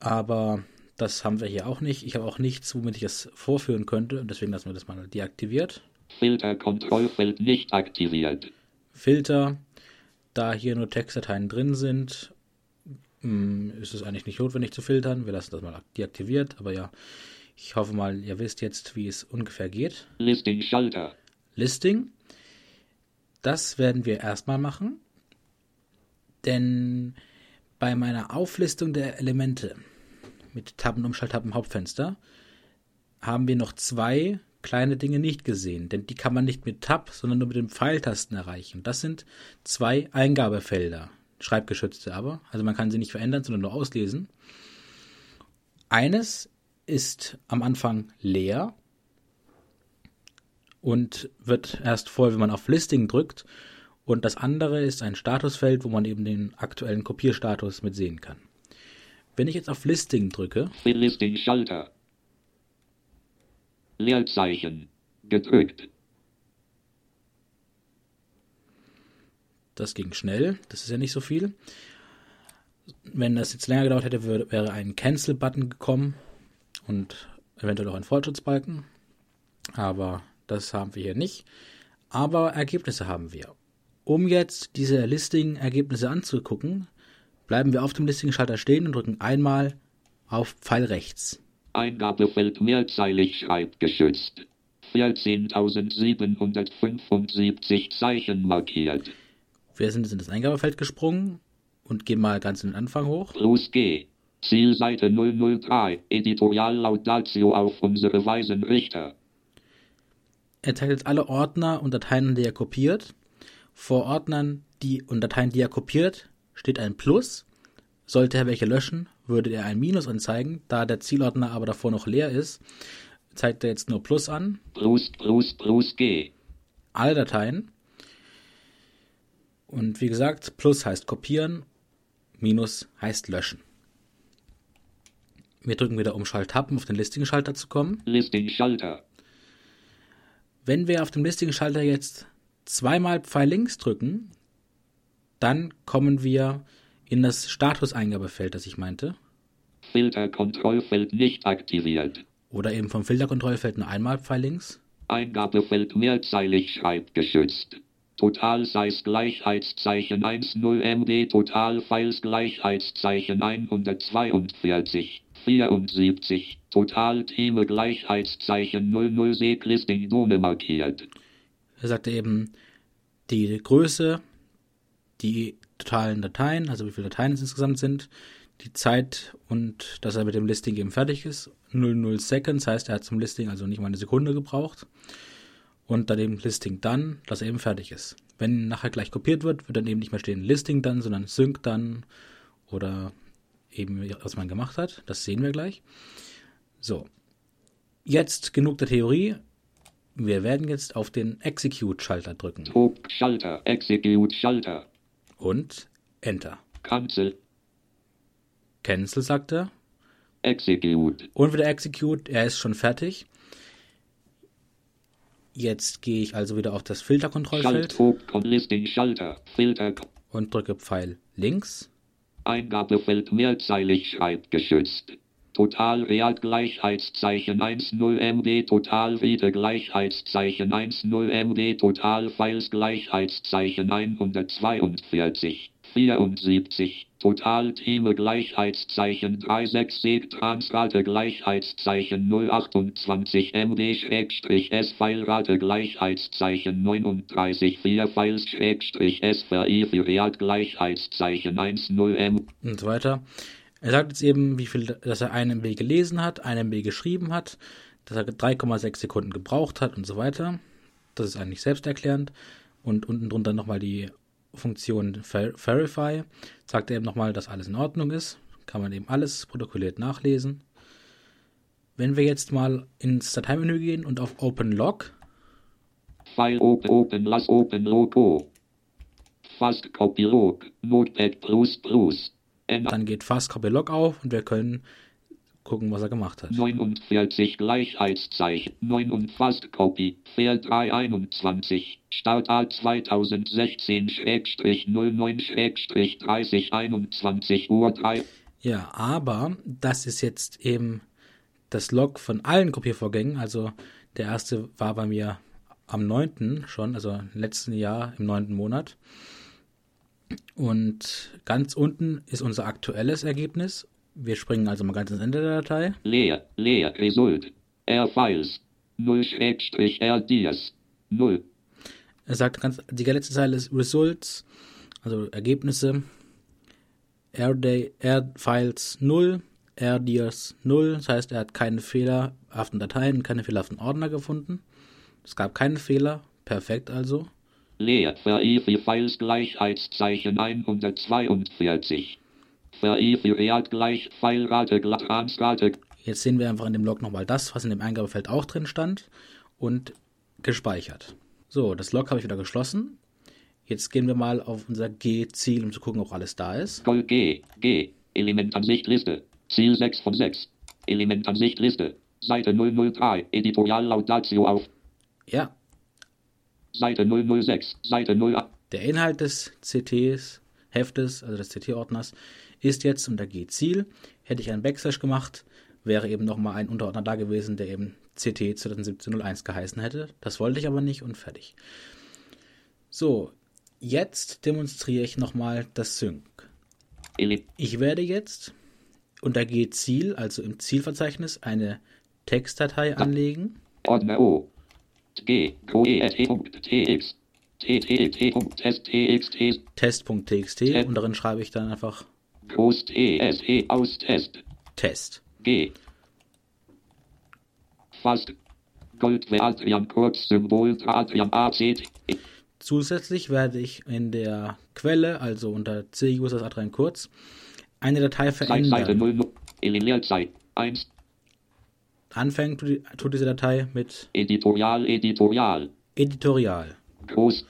Aber das haben wir hier auch nicht. Ich habe auch nichts, womit ich es vorführen könnte und deswegen lassen wir das mal deaktiviert. Filter-Kontrollfeld nicht aktiviert, Filter, da hier nur Textdateien drin sind, mm, ist es eigentlich nicht notwendig zu filtern. Wir lassen das mal deaktiviert, aber ja, ich hoffe mal, ihr wisst jetzt, wie es ungefähr geht. Listing-Schalter, Listing. Das werden wir erstmal machen, denn bei meiner Auflistung der Elemente mit Tabben, Umschalttappen, Hauptfenster haben wir noch zwei kleine Dinge nicht gesehen, denn die kann man nicht mit Tab, sondern nur mit den Pfeiltasten erreichen. Das sind zwei Eingabefelder, schreibgeschützte aber, also man kann sie nicht verändern, sondern nur auslesen. Eines ist am Anfang leer und wird erst voll, wenn man auf Listing drückt. Und das andere ist ein Statusfeld, wo man eben den aktuellen Kopierstatus mit sehen kann. Wenn ich jetzt auf Listing drücke, Listing-Schalter, Leerzeichen, gedrückt, das ging schnell, das ist ja nicht so viel. Wenn das jetzt länger gedauert hätte, würde, wäre ein Cancel-Button gekommen und eventuell auch ein Fortschrittsbalken. Aber das haben wir hier nicht. Aber Ergebnisse haben wir. Um jetzt diese Listing-Ergebnisse anzugucken, bleiben wir auf dem Listing-Schalter stehen und drücken einmal auf Pfeil rechts. Eingabefeld mehrzeilig schreibgeschützt, 14.775 Zeichen markiert, Wir sind jetzt in das Eingabefeld gesprungen und gehen mal ganz in den Anfang hoch. Plus G, Zielseite 003, Editorial Laudatio auf unsere weisen Richter, Er zeigt jetzt alle Ordner und Dateien, die er kopiert. Vor Ordnern die und Dateien, die er kopiert, steht ein Plus. Sollte er welche löschen, würde er ein Minus anzeigen. Da der Zielordner aber davor noch leer ist, zeigt er jetzt nur Plus an. Plus, Plus, Plus G, alle Dateien. Und wie gesagt, Plus heißt kopieren, Minus heißt löschen. Wir drücken wieder um Schalt-Tab, um auf den Listing-Schalter zu kommen. Listing-Schalter. Wenn wir auf dem Listing-Schalter jetzt zweimal Pfeil links drücken, dann kommen wir in das Status-Eingabefeld, das ich meinte. Filterkontrollfeld nicht aktiviert. Oder eben vom Filterkontrollfeld nur einmal Pfeil links. Eingabefeld mehrzeilig schreibgeschützt. Total Size Gleichheitszeichen 10 MD Total Files Gleichheitszeichen 142 74 Total Theme Gleichheitszeichen 00 Seeklisting Nome markiert. Er sagte eben die Größe, die totalen Dateien, also wie viele Dateien es insgesamt sind, die Zeit und dass er mit dem Listing eben fertig ist. 00 Seconds heißt, er hat zum Listing also nicht mal eine Sekunde gebraucht. Und dann eben Listing dann, dass er eben fertig ist. Wenn nachher gleich kopiert wird, wird dann eben nicht mehr stehen Listing dann, sondern Sync dann oder eben was man gemacht hat. Das sehen wir gleich. So. Jetzt genug der Theorie. Wir werden jetzt auf den Execute-Schalter drücken. Schalter, Execute-Schalter. Und Enter. Cancel. Cancel, sagt er. Execute. Und wieder Execute. Er ist schon fertig. Jetzt gehe ich also wieder auf das Filterkontrollfeld Schalter, Filter, und drücke Pfeil links. Eingabefeld mehrzeilig schreibgeschützt. Total Real Gleichheitszeichen 10 MD Total Wieder Gleichheitszeichen 10 MD Total Files Gleichheitszeichen 142 74 Total Theme Gleichheitszeichen 36 Transrate Gleichheitszeichen 028 MD Schrägstrich S Filrate Gleichheitszeichen 39 4 Files Schrägstrich S Real Gleichheitszeichen 10 M und weiter. Er sagt jetzt eben, wie viel, dass er einen MB gelesen hat, einen MB geschrieben hat, dass er 3,6 Sekunden gebraucht hat und so weiter. Das ist eigentlich selbsterklärend. Und unten drunter nochmal die Funktion Ver Verify. Sagt er eben nochmal, dass alles in Ordnung ist. Kann man eben alles protokolliert nachlesen. Wenn wir jetzt mal ins Dateimenü gehen und auf Open Log. File Open Open Lass Open Logo. Fast Copy Log. Notepad Plus Plus. Dann geht Fast Copy Log auf und wir können gucken, was er gemacht hat. 49 Gleichheitszeichen, 9 und Fast Copy, Fair 321, Startart 2016-09-3021 Uhr 3. Ja, aber das ist jetzt eben das Log von allen Kopiervorgängen. Also der erste war bei mir am 9. schon, also im letzten Jahr im 9. Monat. Und ganz unten ist unser aktuelles Ergebnis. Wir springen also mal ganz ins Ende der Datei. Leer, leer, Result. R-Files. 0-RDS. 0. Er sagt ganz, die letzte Zeile ist Results, also Ergebnisse. R-Files 0, RDS 0. Das heißt, er hat keine fehlerhaften Dateien, keine fehlerhaften Ordner gefunden. Es gab keine Fehler. Perfekt also. Leer, Verifi Files Gleichheitszeichen 142. Verifi Real gleich Pfeilrate Transrate. Jetzt sehen wir einfach in dem Log nochmal das, was in dem Eingabefeld auch drin stand und gespeichert. So, das Log habe ich wieder geschlossen. Jetzt gehen wir mal auf unser G-Ziel, um zu gucken, ob alles da ist. Gold G, G, Elementansicht Liste, Ziel 6 von 6, Elementansicht Liste, Seite 003, Editorial Laudatio auf. Ja. Seite 006, Seite 08. Der Inhalt des CTs, Heftes, also des CT-Ordners, ist jetzt unter G-Ziel. Hätte ich einen Backslash gemacht, wäre eben nochmal ein Unterordner da gewesen, der eben CT 2017-01 geheißen hätte. Das wollte ich aber nicht und fertig. So, jetzt demonstriere ich nochmal das Sync. Ich werde jetzt unter G-Ziel, also im Zielverzeichnis, eine Textdatei anlegen. Ordner O. G. Txt. Test.txt. Test.txt und darin schreibe ich dann einfach Groß TSE aus Test. Test. G. Fast. Gold Adrian Kurz Symbol Adrian ACT. Zusätzlich werde ich in der Quelle, also unter C-Users Adrian Kurz, eine Datei Seite verändern. 00. Leerzeit 1. Anfängt tut die- tut diese Datei mit Editorial Editorial. Editorial. Groß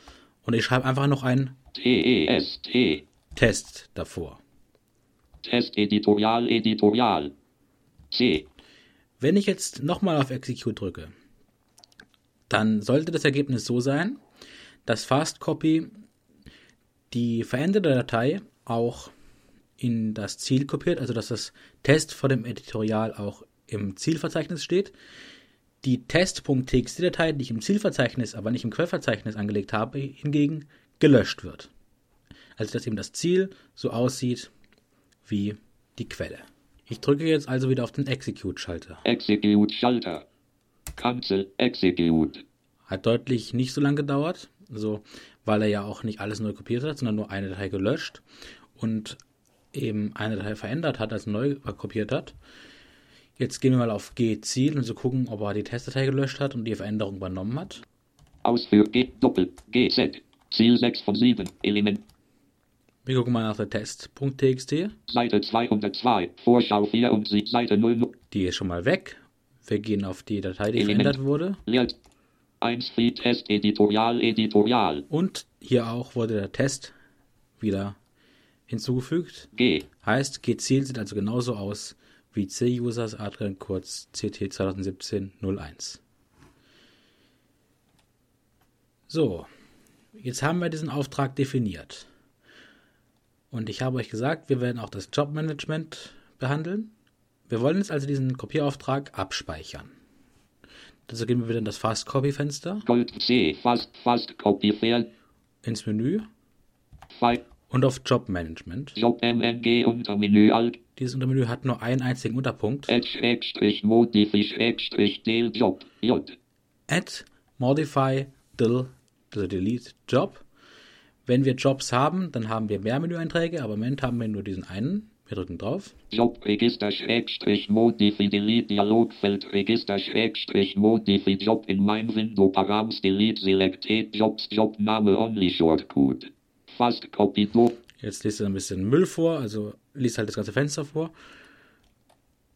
Und ich schreibe einfach noch ein T-E-S-T. Test davor. Test Editorial Editorial. C. Wenn ich jetzt nochmal auf Execute drücke, dann sollte das Ergebnis so sein, dass Fastcopy die veränderte Datei auch in das Ziel kopiert, also dass das Test vor dem Editorial auch im Zielverzeichnis steht. Die Test.txt-Datei, die ich im Zielverzeichnis, aber nicht im Quellverzeichnis angelegt habe, hingegen gelöscht wird. Also dass eben das Ziel so aussieht wie die Quelle. Ich drücke jetzt also wieder auf den Execute-Schalter. Execute Schalter. Cancel Execute. Hat deutlich nicht so lange gedauert, so, weil er ja auch nicht alles neu kopiert hat, sondern nur eine Datei gelöscht und eben eine Datei verändert hat, also neu kopiert hat. Jetzt gehen wir mal auf G-Ziel und so gucken, ob er die Testdatei gelöscht hat und die Veränderung übernommen hat. Ausführ G Doppel GZ. Ziel 6 von 7. Element. Wir gucken mal nach der Test.txt. Seite 202. Vorschau 4 und Sie Seite 00. Die ist schon mal weg. Wir gehen auf die Datei, die Element. verändert wurde. Leert. 1 Free Test Editorial Editorial. Und hier auch wurde der Test wieder hinzugefügt. G. Heißt, G-Ziel sieht also genauso aus wie C-Users Adrian Kurz CT 2017-01. So, jetzt haben wir diesen Auftrag definiert. Und ich habe euch gesagt, wir werden auch das Jobmanagement behandeln. Wir wollen jetzt also diesen Kopierauftrag abspeichern. Dazu gehen wir wieder in das Fast Copy Fenster, Gold C. Fast Fast Copy Fair. ins Menü File. Und auf Jobmanagement. Job MNG unter Menü Alt. Dieses Untermenü hat nur einen einzigen Unterpunkt. Add Modify Del Job. J. add modify del, also delete Job. Wenn wir Jobs haben, dann haben wir mehr Menüeinträge, aber im Moment haben wir nur diesen einen. Wir drücken drauf. Job Register Schrägstrich Modify Delete Dialogfeld Register Schrägstrich Modify Job in mein Window Params Delete Selected Jobs Jobname Only Shortcut. Jetzt liest er ein bisschen Müll vor, also liest halt das ganze Fenster vor.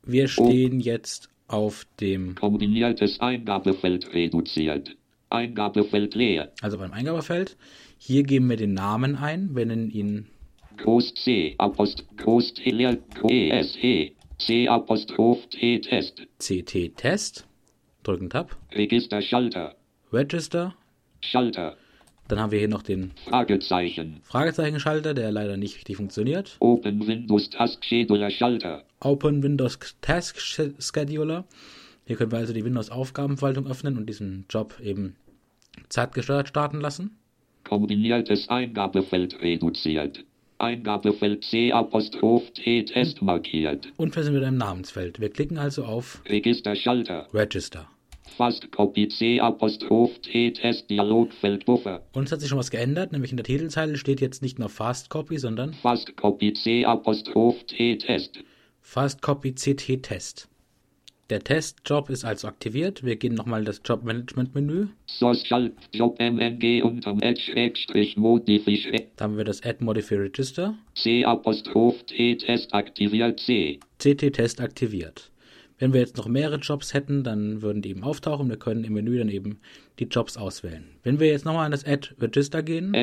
Wir stehen jetzt auf dem, Kombiniertes Eingabefeld reduziert. Eingabefeld leer. also beim Eingabefeld. Hier geben wir den Namen ein. Wir nennen ihn Groß C Apost Groß T leer S E C Apostroph T Test. CT Test. Drücken Tab. Register Schalter. Register. Schalter. Dann haben wir hier noch den Fragezeichen. Fragezeichenschalter, der leider nicht richtig funktioniert. Open Windows Task Scheduler Schalter. Open Windows Task Scheduler. Hier können wir also die Windows Aufgabenverwaltung öffnen und diesen Job eben zeitgesteuert starten lassen. Kombiniertes Eingabefeld reduziert. Eingabefeld C Apostroph T Test markiert. Und wir sind wieder im Namensfeld. Wir klicken also auf Register Schalter. Register. Fast Copy C Apostroph T Test Dialogfeld Buffer. Und es hat sich schon was geändert, nämlich in der Titelzeile steht jetzt nicht nur Fast Copy, sondern Fast Copy C Apostroph T Test. Fast Copy CT Test. Der Testjob ist also aktiviert. Wir gehen nochmal in das Jobmanagement-Menü. Schalt Job MNG unterm Add Schrägstrich Modify Schräg Da haben wir das Add Modify Register. C Apostroph T Test aktiviert C. CT Test aktiviert. Wenn wir jetzt noch mehrere Jobs hätten, dann würden die eben auftauchen. Wir können im Menü dann eben die Jobs auswählen. Wenn wir jetzt nochmal an das Add Register gehen,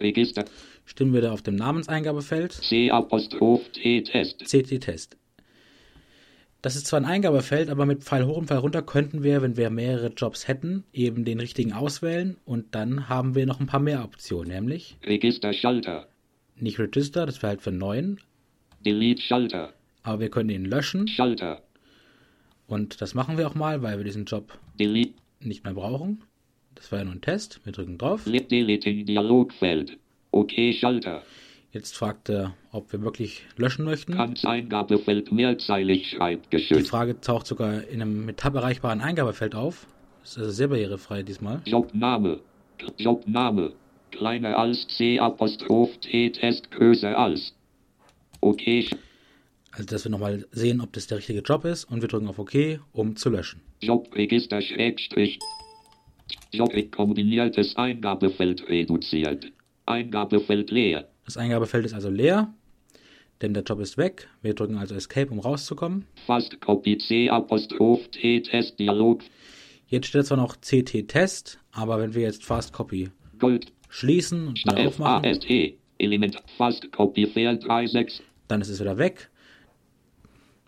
Register stimmen wir da auf dem Namenseingabefeld C Apostroph T Test. CT Test. Das ist zwar ein Eingabefeld, aber mit Pfeil hoch und Pfeil runter könnten wir, wenn wir mehrere Jobs hätten, eben den richtigen auswählen und dann haben wir noch ein paar mehr Optionen, nämlich Register Schalter. nicht Register, das wäre halt für neuen, Delete Schalter. Aber wir können ihn löschen Schalter. und das machen wir auch mal, weil wir diesen Job Delete. nicht mehr brauchen. Das war ja nur ein Test, wir drücken drauf. Deleting Dialogfeld. OK Schalter. Jetzt fragt er, ob wir wirklich löschen möchten. Ganz Eingabefeld mehrzeilig Die. Frage taucht sogar in einem mit Tab erreichbaren Eingabefeld auf. Das ist also sehr barrierefrei diesmal. Jobname. Jobname. Kleiner als C Apostroph T Test größer als. OK. Also, dass wir nochmal sehen, ob das der richtige Job ist und wir drücken auf OK, um zu löschen. Jobregister Schrägstrich. Job kombiniertes Eingabefeld reduziert. Eingabefeld leer. Das Eingabefeld ist also leer, denn der Job ist weg. Wir drücken also Escape, um rauszukommen. Fast Copy C Apostroph T Test Dialog. Jetzt steht zwar noch CT-Test, aber wenn wir jetzt Fast Copy Gold. schließen und wieder aufmachen. Element. Fast Copy Failed 36. dann ist es wieder weg.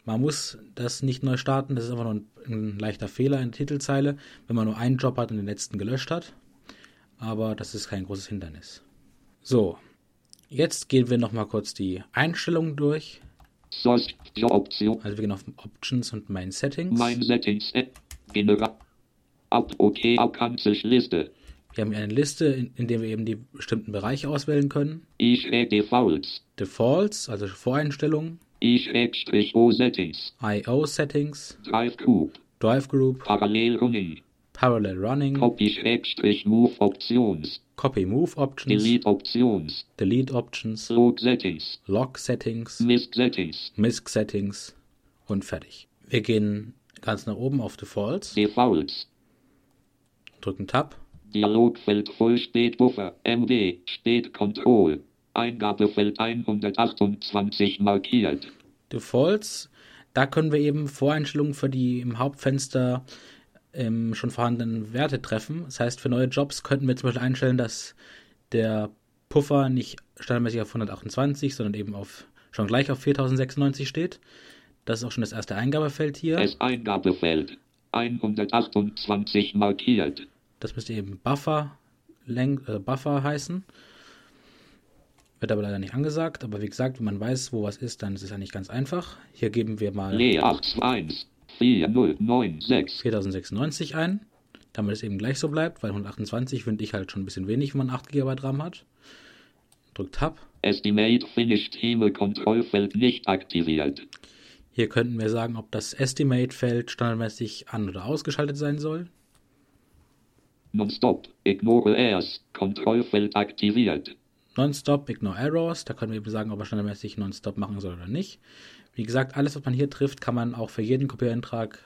Man muss das nicht neu starten, das ist einfach nur ein, ein leichter Fehler in der Titelzeile, wenn man nur einen Job hat und den letzten gelöscht hat. Aber das ist kein großes Hindernis. So, jetzt gehen wir nochmal kurz die Einstellungen durch. Also wir gehen auf Options und Main Settings. Mein Settings. äh, General. Okay. Liste. Wir haben hier eine Liste, in, in der wir eben die bestimmten Bereiche auswählen können. I schräg Defaults. Defaults, also Voreinstellungen, I schrägstrich O Settings. I.O. Settings, Drive Group. Drive Group, Parallel Running. Parallel Running, Copy schrägstrich Move Options. Copy Move Options, Delete Options. Delete Options, Log Settings. Log Settings, Mist Settings. MISC Settings und fertig. Wir gehen ganz nach oben auf Defaults, Defaults. drücken Tab, Dialogfeld voll steht Buffer. MD steht Control. Eingabefeld 128 markiert. Defaults, da können wir eben Voreinstellungen für die im Hauptfenster ähm, schon vorhandenen Werte treffen. Das heißt, für neue Jobs könnten wir zum Beispiel einstellen, dass der Puffer nicht standardmäßig auf 128, sondern eben auf schon gleich auf 4096 steht. Das ist auch schon das erste Eingabefeld hier. Das Eingabefeld 128 markiert. Das müsste eben Buffer, Leng äh, Buffer heißen. Wird aber leider nicht angesagt. Aber wie gesagt, wenn man weiß, wo was ist, dann ist es eigentlich ganz einfach. Hier geben wir mal Lee 81 4096. 4096 ein, damit es eben gleich so bleibt, weil 128 finde ich halt schon ein bisschen wenig, wenn man 8 GB RAM hat. Drückt Tab. Estimate Finished Theme Kontrollfeld nicht aktiviert. Hier könnten wir sagen, ob das Estimate-Feld standardmäßig an- oder ausgeschaltet sein soll. Nonstop. Ignore Errors. Kontrollfeld aktiviert. Nonstop, Ignore Errors, da können wir eben sagen, ob er standardmäßig Nonstop machen soll oder nicht. Wie gesagt, alles, was man hier trifft, kann man auch für jeden Kopiereintrag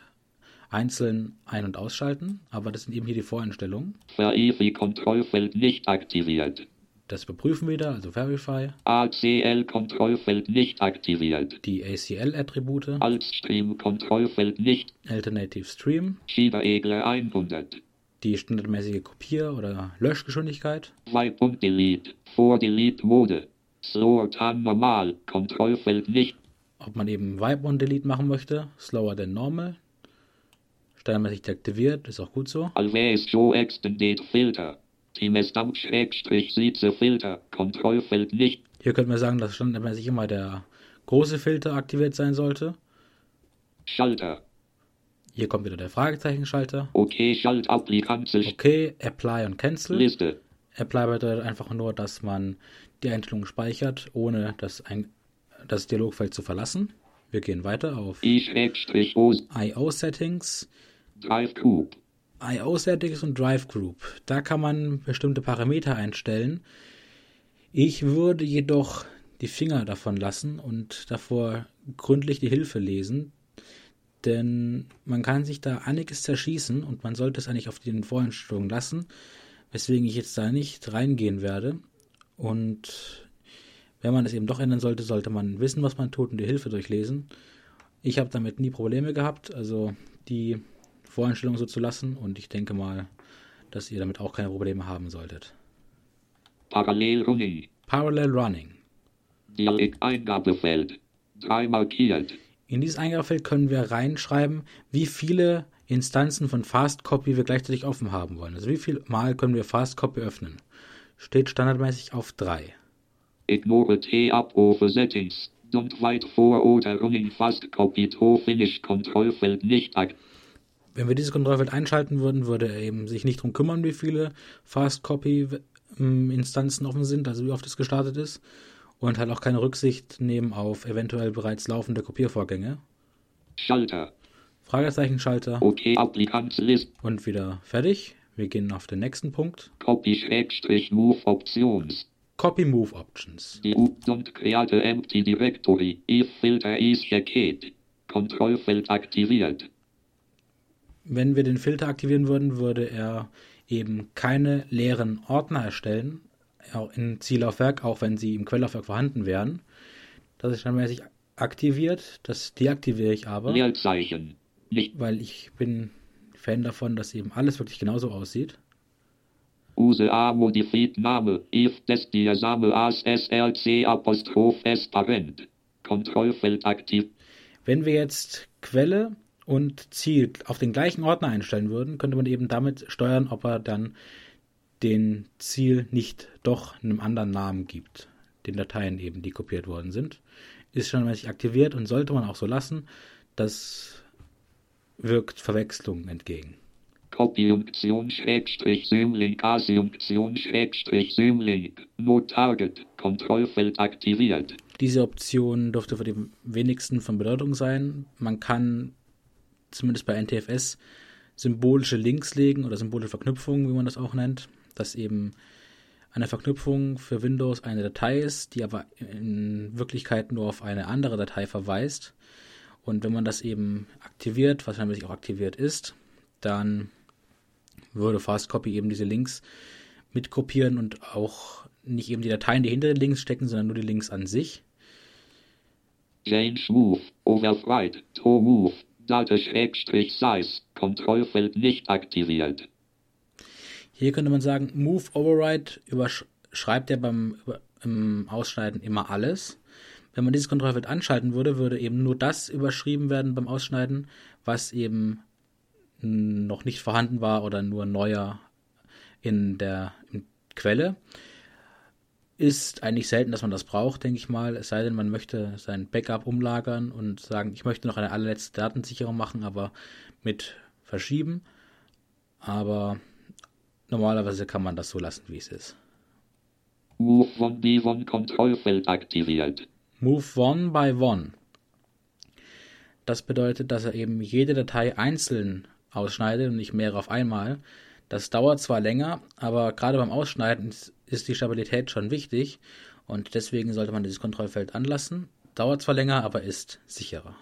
einzeln ein- und ausschalten, aber das sind eben hier die Voreinstellungen. Verify Kontrollfeld nicht aktiviert. Das überprüfen wir wieder, also Verify, ACL Kontrollfeld nicht aktiviert. die ACL-Attribute, Altstream Kontrollfeld nicht. Alternative Stream, Schieberegler 100. die standardmäßige Kopier- oder Löschgeschwindigkeit, und Delete. Vor Delete Mode. Slower Tan normal. Kontrollfeld nicht. ob man eben Wipe und Delete machen möchte, slower than normal, standardmäßig deaktiviert, ist auch gut so. Always Show Extended Filter. Filter. Kontrollfeld nicht. Hier könnten wir sagen, dass standardmäßig immer der große Filter aktiviert sein sollte. Schalter. Hier kommt wieder der Fragezeichenschalter. Okay Schalt Applikanzel Okay, Apply und Cancel. Liste. Apply bedeutet einfach nur, dass man die Einstellungen speichert, ohne das, ein das Dialogfeld zu verlassen. Wir gehen weiter auf I Schrägstrich O I.O. Settings, Drive Group. I.O. Settings und Drive Group. Da kann man bestimmte Parameter einstellen. Ich würde jedoch die Finger davon lassen und davor gründlich die Hilfe lesen, denn man kann sich da einiges zerschießen und man sollte es eigentlich auf den Voreinstellungen lassen, weswegen ich jetzt da nicht reingehen werde. Und wenn man es eben doch ändern sollte, sollte man wissen, was man tut und die Hilfe durchlesen. Ich habe damit nie Probleme gehabt, also die Voreinstellungen so zu lassen und ich denke mal, dass ihr damit auch keine Probleme haben solltet. Parallel Running. Parallel Running. Dialog Eingabefeld. 3 markiert. In dieses Eingabefeld können wir reinschreiben, wie viele Instanzen von Fast Copy wir gleichzeitig offen haben wollen. Also wie viel Mal können wir Fast Copy öffnen. Steht standardmäßig auf 3. Ignore T-Abrufe Settings. Don't wait for oder Running Fast Copy to Finish Kontrollfeld nicht aktiviert. Wenn wir dieses Kontrollfeld einschalten würden, würde er eben sich nicht darum kümmern, wie viele Fast Copy ähm, Instanzen offen sind, also wie oft es gestartet ist. Und halt auch keine Rücksicht nehmen auf eventuell bereits laufende Kopiervorgänge. Schalter. Fragezeichenschalter Okay Applikant List. und wieder fertig. Wir gehen auf den nächsten Punkt. Copy Schrägstrich Move Options. Copy Move Options. Die U don't create empty directory. If filter is checked. Kontrollfeld aktiviert. Wenn wir den Filter aktivieren würden, würde er eben keine leeren Ordner erstellen, auch in Ziellaufwerk, auch wenn sie im Quelllaufwerk vorhanden wären. Das ist standardmäßig aktiviert, das deaktiviere ich aber, Leerzeichen. Nicht. weil ich bin Fan davon, dass eben alles wirklich genauso aussieht. Use A modified Name, if des Diasame as SRC Apostroph S Parent. Kontrollfeld aktiv. Wenn wir jetzt Quelle und Ziel auf den gleichen Ordner einstellen würden, könnte man eben damit steuern, ob er dann den Ziel nicht doch einem anderen Namen gibt, den Dateien eben, die kopiert worden sind. Ist schon mäßig aktiviert und sollte man auch so lassen. Das wirkt Verwechslungen entgegen. Kopiunktion Schrägstrich Symlink Asiunktion Schrägstrich Symlink. No Target. Kontrollfeld aktiviert. Diese Option dürfte für die wenigsten von Bedeutung sein. Man kann zumindest bei NTFS symbolische Links legen oder symbolische Verknüpfungen, wie man das auch nennt, dass eben eine Verknüpfung für Windows eine Datei ist, die aber in Wirklichkeit nur auf eine andere Datei verweist. Und wenn man das eben aktiviert, was natürlich auch aktiviert ist, dann würde Fastcopy eben diese Links mitkopieren und auch nicht eben die Dateien, die hinter den Links stecken, sondern nur die Links an sich. Change Move. Override. To Move. Date Schrägstrich Size. Kontrollfeld nicht aktiviert. Hier könnte man sagen, Move Override überschreibt er beim im Ausschneiden immer alles. Wenn man dieses Kontrollfeld anschalten würde, würde eben nur das überschrieben werden beim Ausschneiden, was eben noch nicht vorhanden war oder nur neuer in der in Quelle. Ist eigentlich selten, dass man das braucht, denke ich mal. Es sei denn, man möchte sein Backup umlagern und sagen, ich möchte noch eine allerletzte Datensicherung machen, aber mit verschieben. Aber normalerweise kann man das so lassen, wie es ist. Move one by one Kontrollfeld aktiviert. Move one by one. Das bedeutet, dass er eben jede Datei einzeln ausschneidet und nicht mehrere auf einmal. Das dauert zwar länger, aber gerade beim Ausschneiden ist die Stabilität schon wichtig und deswegen sollte man dieses Kontrollfeld anlassen. Dauert zwar länger, aber ist sicherer.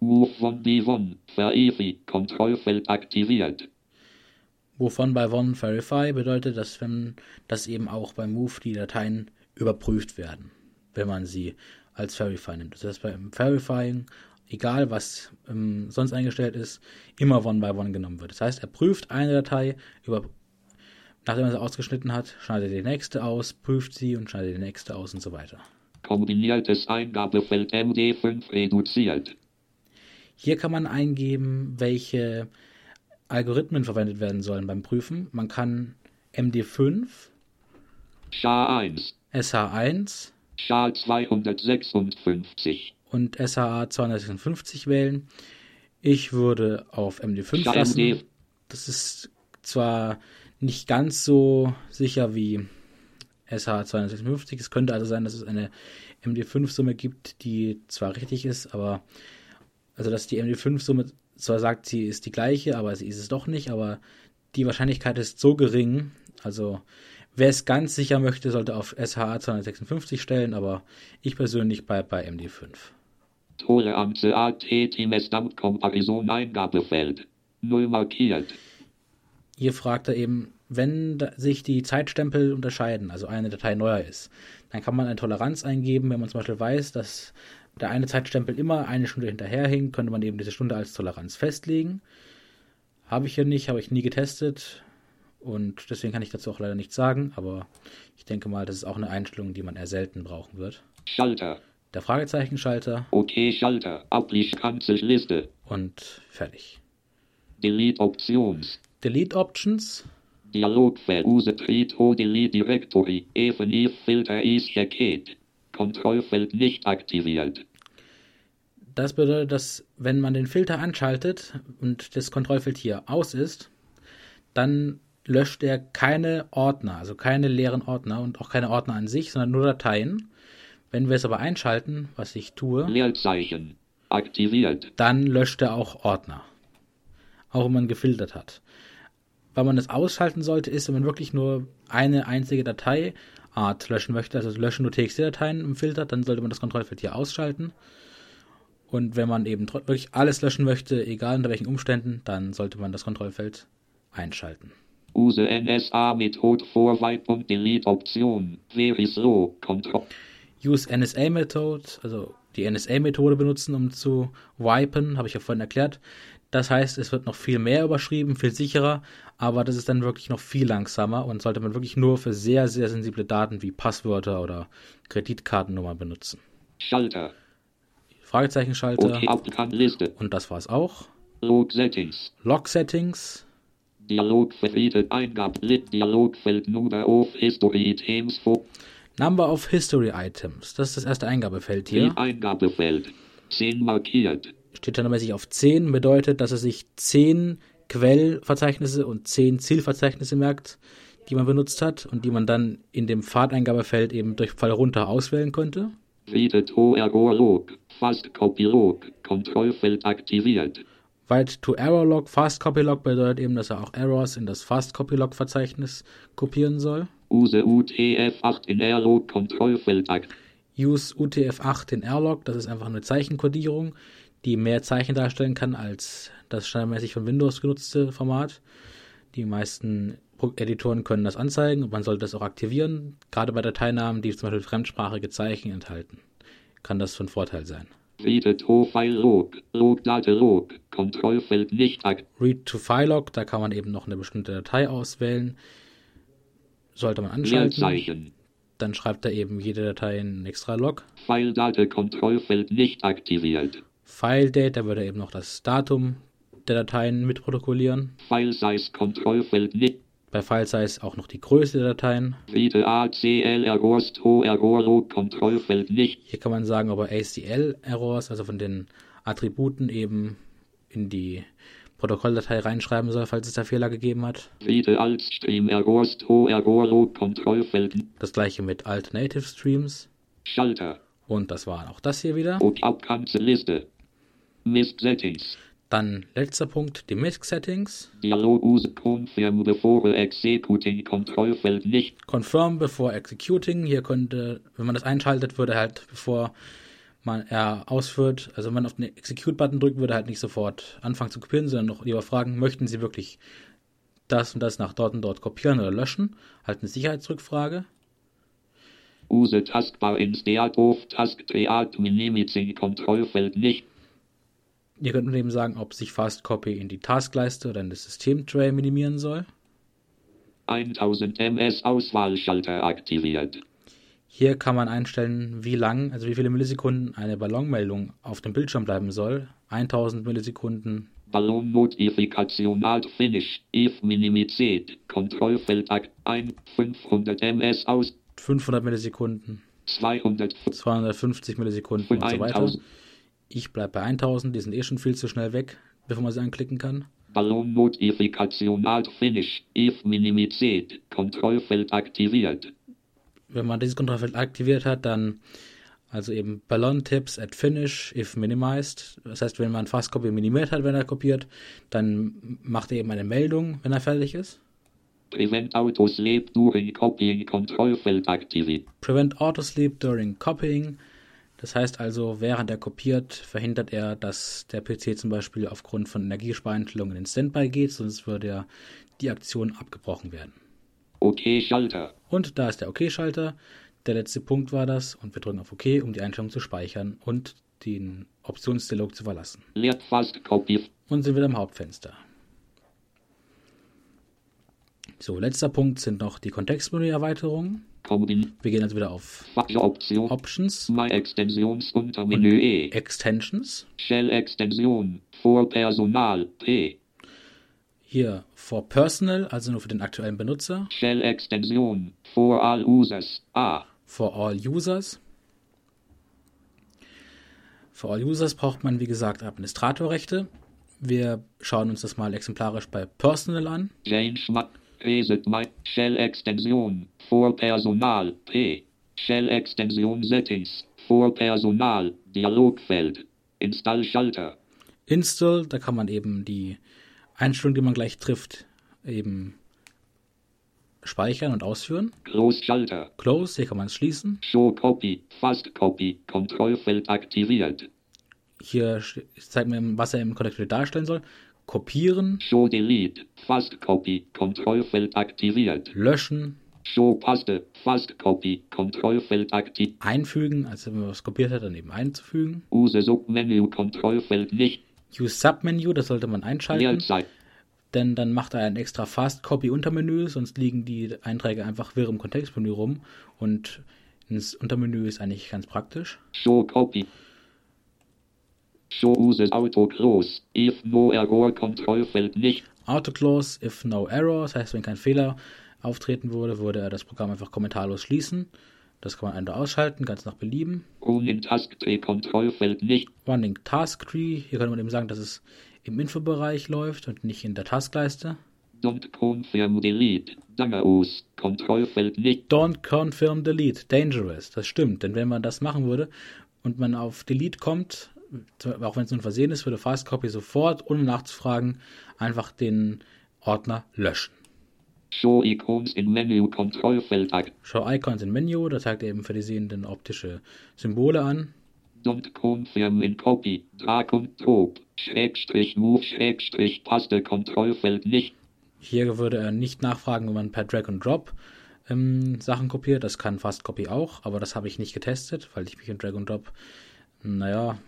Move one by one. Verify. Kontrollfeld aktiviert. Wovon bei One Verify bedeutet, dass wenn dass eben auch beim Move die Dateien überprüft werden, wenn man sie als Verify nimmt. Das heißt, beim Verifying egal was ähm, sonst eingestellt ist, immer One by One genommen wird. Das heißt, er prüft eine Datei, über, nachdem er sie ausgeschnitten hat, schneidet die nächste aus, prüft sie und schneidet die nächste aus und so weiter. Kombiniertes Eingabefeld MD5 reduziert. Hier kann man eingeben, welche Algorithmen verwendet werden sollen beim Prüfen. Man kann MD5, SHA-1, SH1, SHA-256, und SHA 256 wählen. Ich würde auf MD5 Ja, lassen. Das ist zwar nicht ganz so sicher wie SH 256. Es könnte also sein, dass es eine MD5-Summe gibt, die zwar richtig ist, aber also dass die MD5-Summe zwar sagt, sie ist die gleiche, aber sie ist es doch nicht, aber die Wahrscheinlichkeit ist so gering, also wer es ganz sicher möchte, sollte auf SH 256 stellen, aber ich persönlich bleibe bei MD5. Toleranz AT Teams Komparison Eingabefeld. Null markiert. Hier fragt er eben, wenn sich die Zeitstempel unterscheiden, also eine Datei neuer ist, dann kann man eine Toleranz eingeben. Wenn man zum Beispiel weiß, dass der eine Zeitstempel immer eine Stunde hinterherhing, könnte man eben diese Stunde als Toleranz festlegen. Habe ich hier nicht, habe ich nie getestet und deswegen kann ich dazu auch leider nichts sagen, aber ich denke mal, das ist auch eine Einstellung, die man eher selten brauchen wird. Schalter. Der Fragezeichenschalter OK Schalter. Applikanzliste. und fertig. Delete Options. Delete Options Dialogfeld. Use Trito Delete Directory. Even if Filter is checked. Kontrollfeld nicht aktiviert. Das bedeutet, dass wenn man den Filter anschaltet und das Kontrollfeld hier aus ist, dann löscht er keine Ordner, also keine leeren Ordner und auch keine Ordner an sich, sondern nur Dateien. Wenn wir es aber einschalten, was ich tue, Leerzeichen. Aktiviert. dann löscht er auch Ordner. Auch wenn man gefiltert hat. Weil man es ausschalten sollte, ist, wenn man wirklich nur eine einzige Dateiart löschen möchte, also löschen nur TXT-Dateien im Filter, dann sollte man das Kontrollfeld hier ausschalten. Und wenn man eben wirklich alles löschen möchte, egal unter welchen Umständen, dann sollte man das Kontrollfeld einschalten. Use NSA Method for Wipe und Delete Option. Slow. Kontroll. Use NSA Method, also die NSA-Methode benutzen, um zu wipen, habe ich ja vorhin erklärt. Das heißt, es wird noch viel mehr überschrieben, viel sicherer, aber das ist dann wirklich noch viel langsamer und sollte man wirklich nur für sehr, sehr sensible Daten wie Passwörter oder Kreditkartennummern benutzen. Schalter. Fragezeichenschalter. Okay. Und das war's auch. Log Settings. Log Settings. Dialog verwählt Eingabe. Dialogfeld Number of History Items vor. Number of History Items. Das ist das erste Eingabefeld hier. Eingabefeld. 10 markiert. Steht standardmäßig auf 10, bedeutet, dass er sich 10 Quellverzeichnisse und 10 Zielverzeichnisse merkt, die man benutzt hat und die man dann in dem Pfadeingabefeld eben durch Pfeil runter auswählen könnte. Read to Error Log. Fast Copy Log. Kontrollfeld aktiviert. Write to Error Log, Fast Copy Log bedeutet eben, dass er auch Errors in das Fast Copy Log Verzeichnis kopieren soll. Use UTF-8 in Airlog Kontrollfeld. Use UTF-8 in Airlog, das ist einfach eine Zeichenkodierung, die mehr Zeichen darstellen kann als das standardmäßig von Windows genutzte Format. Die meisten Editoren können das anzeigen und man sollte das auch aktivieren. Gerade bei Dateinamen, die zum Beispiel fremdsprachige Zeichen enthalten, kann das von Vorteil sein. Read to File Log. Logdate Log. Kontrollfeld nicht. Read to File Log, da kann man eben noch eine bestimmte Datei auswählen. Sollte man anschalten. Dann schreibt er eben jede Datei in ein extra Log. File Date Kontrollfeld nicht aktiviert. File Date, da würde er eben noch das Datum der Dateien mitprotokollieren. File Size Kontrollfeld nicht. Bei File Size auch noch die Größe der Dateien. ACL Errors Kontrollfeld nicht. Hier kann man sagen, ob er ACL-Errors, also von den Attributen eben in die Protokolldatei reinschreiben soll, falls es da Fehler gegeben hat. Stream. Das gleiche mit Alternative Streams. Schalter. Und das war auch das hier wieder. Und Liste. Mist Settings. Dann letzter Punkt, die MISC-Settings. Dialog use confirm before executing Kontrollfeld nicht. Confirm before executing. Hier könnte, wenn man das einschaltet, würde halt, bevor man er ausführt, also wenn man auf den Execute-Button drückt, würde er halt nicht sofort anfangen zu kopieren, sondern noch lieber fragen, möchten Sie wirklich das und das nach dort und dort kopieren oder löschen? Halt eine Sicherheitsrückfrage. Use Taskbar instead of Task Treat Minimizing Kontrollfeld nicht. Hier könnte man eben sagen, ob sich Fast Copy in die Taskleiste oder in das System-Tray minimieren soll. 1000 ms Auswahlschalter aktiviert. Hier kann man einstellen, wie lang, also wie viele Millisekunden eine Ballonmeldung auf dem Bildschirm bleiben soll. 1000 Millisekunden, Ballon Notifikation Alt Finish. If minimized. Kontrollfeld. Ein 500 ms aus. 500 Millisekunden, 200 250 Millisekunden und so weiter. 1000. Ich bleibe bei 1000, die sind eh schon viel zu schnell weg, bevor man sie anklicken kann. Ballon Notifikation Alt Finish. If minimized. Kontrollfeld aktiviert. Wenn man dieses Kontrollfeld aktiviert hat, dann also eben Ballon Tips at Finish if minimized. Das heißt, wenn man Fast Copy minimiert hat, wenn er kopiert, dann macht er eben eine Meldung, wenn er fertig ist. Prevent Autosleep during Copying Kontrollfeld aktiviert. Prevent Autosleep during Copying. Das heißt also, während er kopiert, verhindert er, dass der PC zum Beispiel aufgrund von Energiespareinstellungen in Standby geht, sonst würde ja die Aktion abgebrochen werden. Okay Schalter. Und da ist der OK-Schalter. Der letzte Punkt war das. Und wir drücken auf OK, um die Einstellung zu speichern und den Optionsdialog zu verlassen. Leert Fast Copy. Und sind wieder im Hauptfenster. So, letzter Punkt sind noch die Kontextmenü-Erweiterungen. Wir gehen also wieder auf Option. Options, My Extensions unter Menü E. Extensions. Shell Extension. Vor Personal. P. Hier for Personal, also nur für den aktuellen Benutzer. Shell Extension. For all users. A. For all Users. For all Users braucht man, wie gesagt, Administratorrechte. Wir schauen uns das mal exemplarisch bei Personal an. Jane Schmack. Reset My. Shell Extension. For Personal. P. Shell Extension Settings. For Personal. Dialogfeld. Install Schalter. Install, da kann man eben die Einstellung, die man gleich trifft, eben speichern und ausführen. Close Schalter. Close, hier kann man es schließen. Show Copy. Fast Copy. Kontrollfeld aktiviert. Hier zeigt mir, was er im Connector darstellen soll. Kopieren, Show Delete. Fast Copy. Kontrollfeld aktiviert. löschen, Show Paste. Fast Copy. Kontrollfeld aktiv. einfügen, also wenn man was kopiert hat, dann eben einzufügen. Use Submenü Kontrollfeld nicht. Use Submenu, das sollte man einschalten, denn dann macht er ein extra Fast Copy Untermenü, sonst liegen die Einträge einfach wirr im Kontextmenü rum und ins Untermenü ist eigentlich ganz praktisch. Show copy. Show uses auto close. If no error Kontrollfeld nicht. Autoclose if no error, das heißt, wenn kein Fehler auftreten würde, würde er das Programm einfach kommentarlos schließen. Das kann man ein- oder ausschalten, ganz nach Belieben. Running Task Tree Kontrollfeld nicht. Running Task Tree, hier könnte man eben sagen, dass es im Infobereich läuft und nicht in der Taskleiste. Don't confirm delete. Dangerous. Kontrollfeld nicht. Don't confirm delete, dangerous. Das stimmt, denn wenn man das machen würde und man auf Delete kommt, auch wenn es nur ein Versehen ist, würde Fastcopy sofort, ohne nachzufragen, einfach den Ordner löschen. Show Icons in Menu Kontrollfeld ak. Show Icons in Menu, das zeigt eben für die Sehenden optische Symbole an. Don't confirm in Copy. Drag und Drop. Schrägstrich Move Schrägstrich Taste Kontrollfeld nicht. Hier würde er nicht nachfragen, wenn man per Drag and Drop ähm, Sachen kopiert. Das kann Fastcopy auch, aber das habe ich nicht getestet, weil ich mich in Drag and Drop, naja,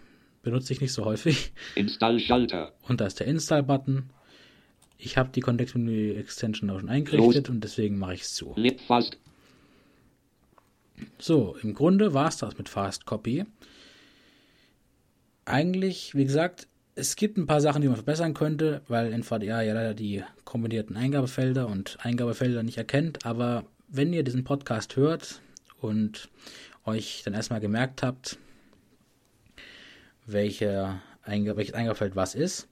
benutze ich nicht so häufig. Install Schalter. Und da ist der Install-Button. Ich habe die Kontextmenü-Extension auch schon eingerichtet und deswegen mache ich es zu. So, im Grunde war es das mit Fast Copy. Eigentlich, wie gesagt, es gibt ein paar Sachen, die man verbessern könnte, weil NVDA ja leider die kombinierten Eingabefelder und Eingabefelder nicht erkennt. Aber wenn ihr diesen Podcast hört und euch dann erstmal gemerkt habt, welche Eingabe, welches Eingabefeld was ist,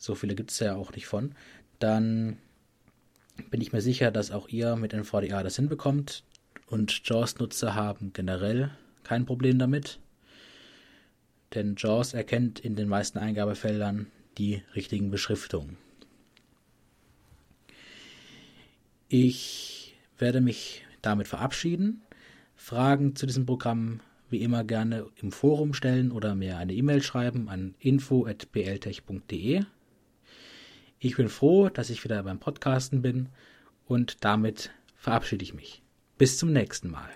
so viele gibt es ja auch nicht von, dann bin ich mir sicher, dass auch ihr mit NVDA das hinbekommt. Und JAWS-Nutzer haben generell kein Problem damit. Denn JAWS erkennt in den meisten Eingabefeldern die richtigen Beschriftungen. Ich werde mich damit verabschieden. Fragen zu diesem Programm wie immer gerne im Forum stellen oder mir eine E-Mail schreiben an info.bltech.de. Ich bin froh, dass ich wieder beim Podcasten bin und damit verabschiede ich mich. Bis zum nächsten Mal.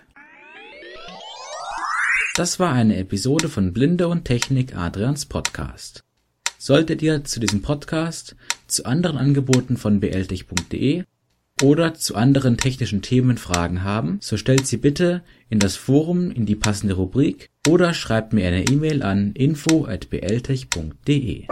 Das war eine Episode von Blinde und Technik Adrians Podcast. Solltet ihr zu diesem Podcast, zu anderen Angeboten von bltech.de oder zu anderen technischen Themen Fragen haben, so stellt sie bitte in das Forum in die passende Rubrik oder schreibt mir eine E-Mail an info@bltech.de.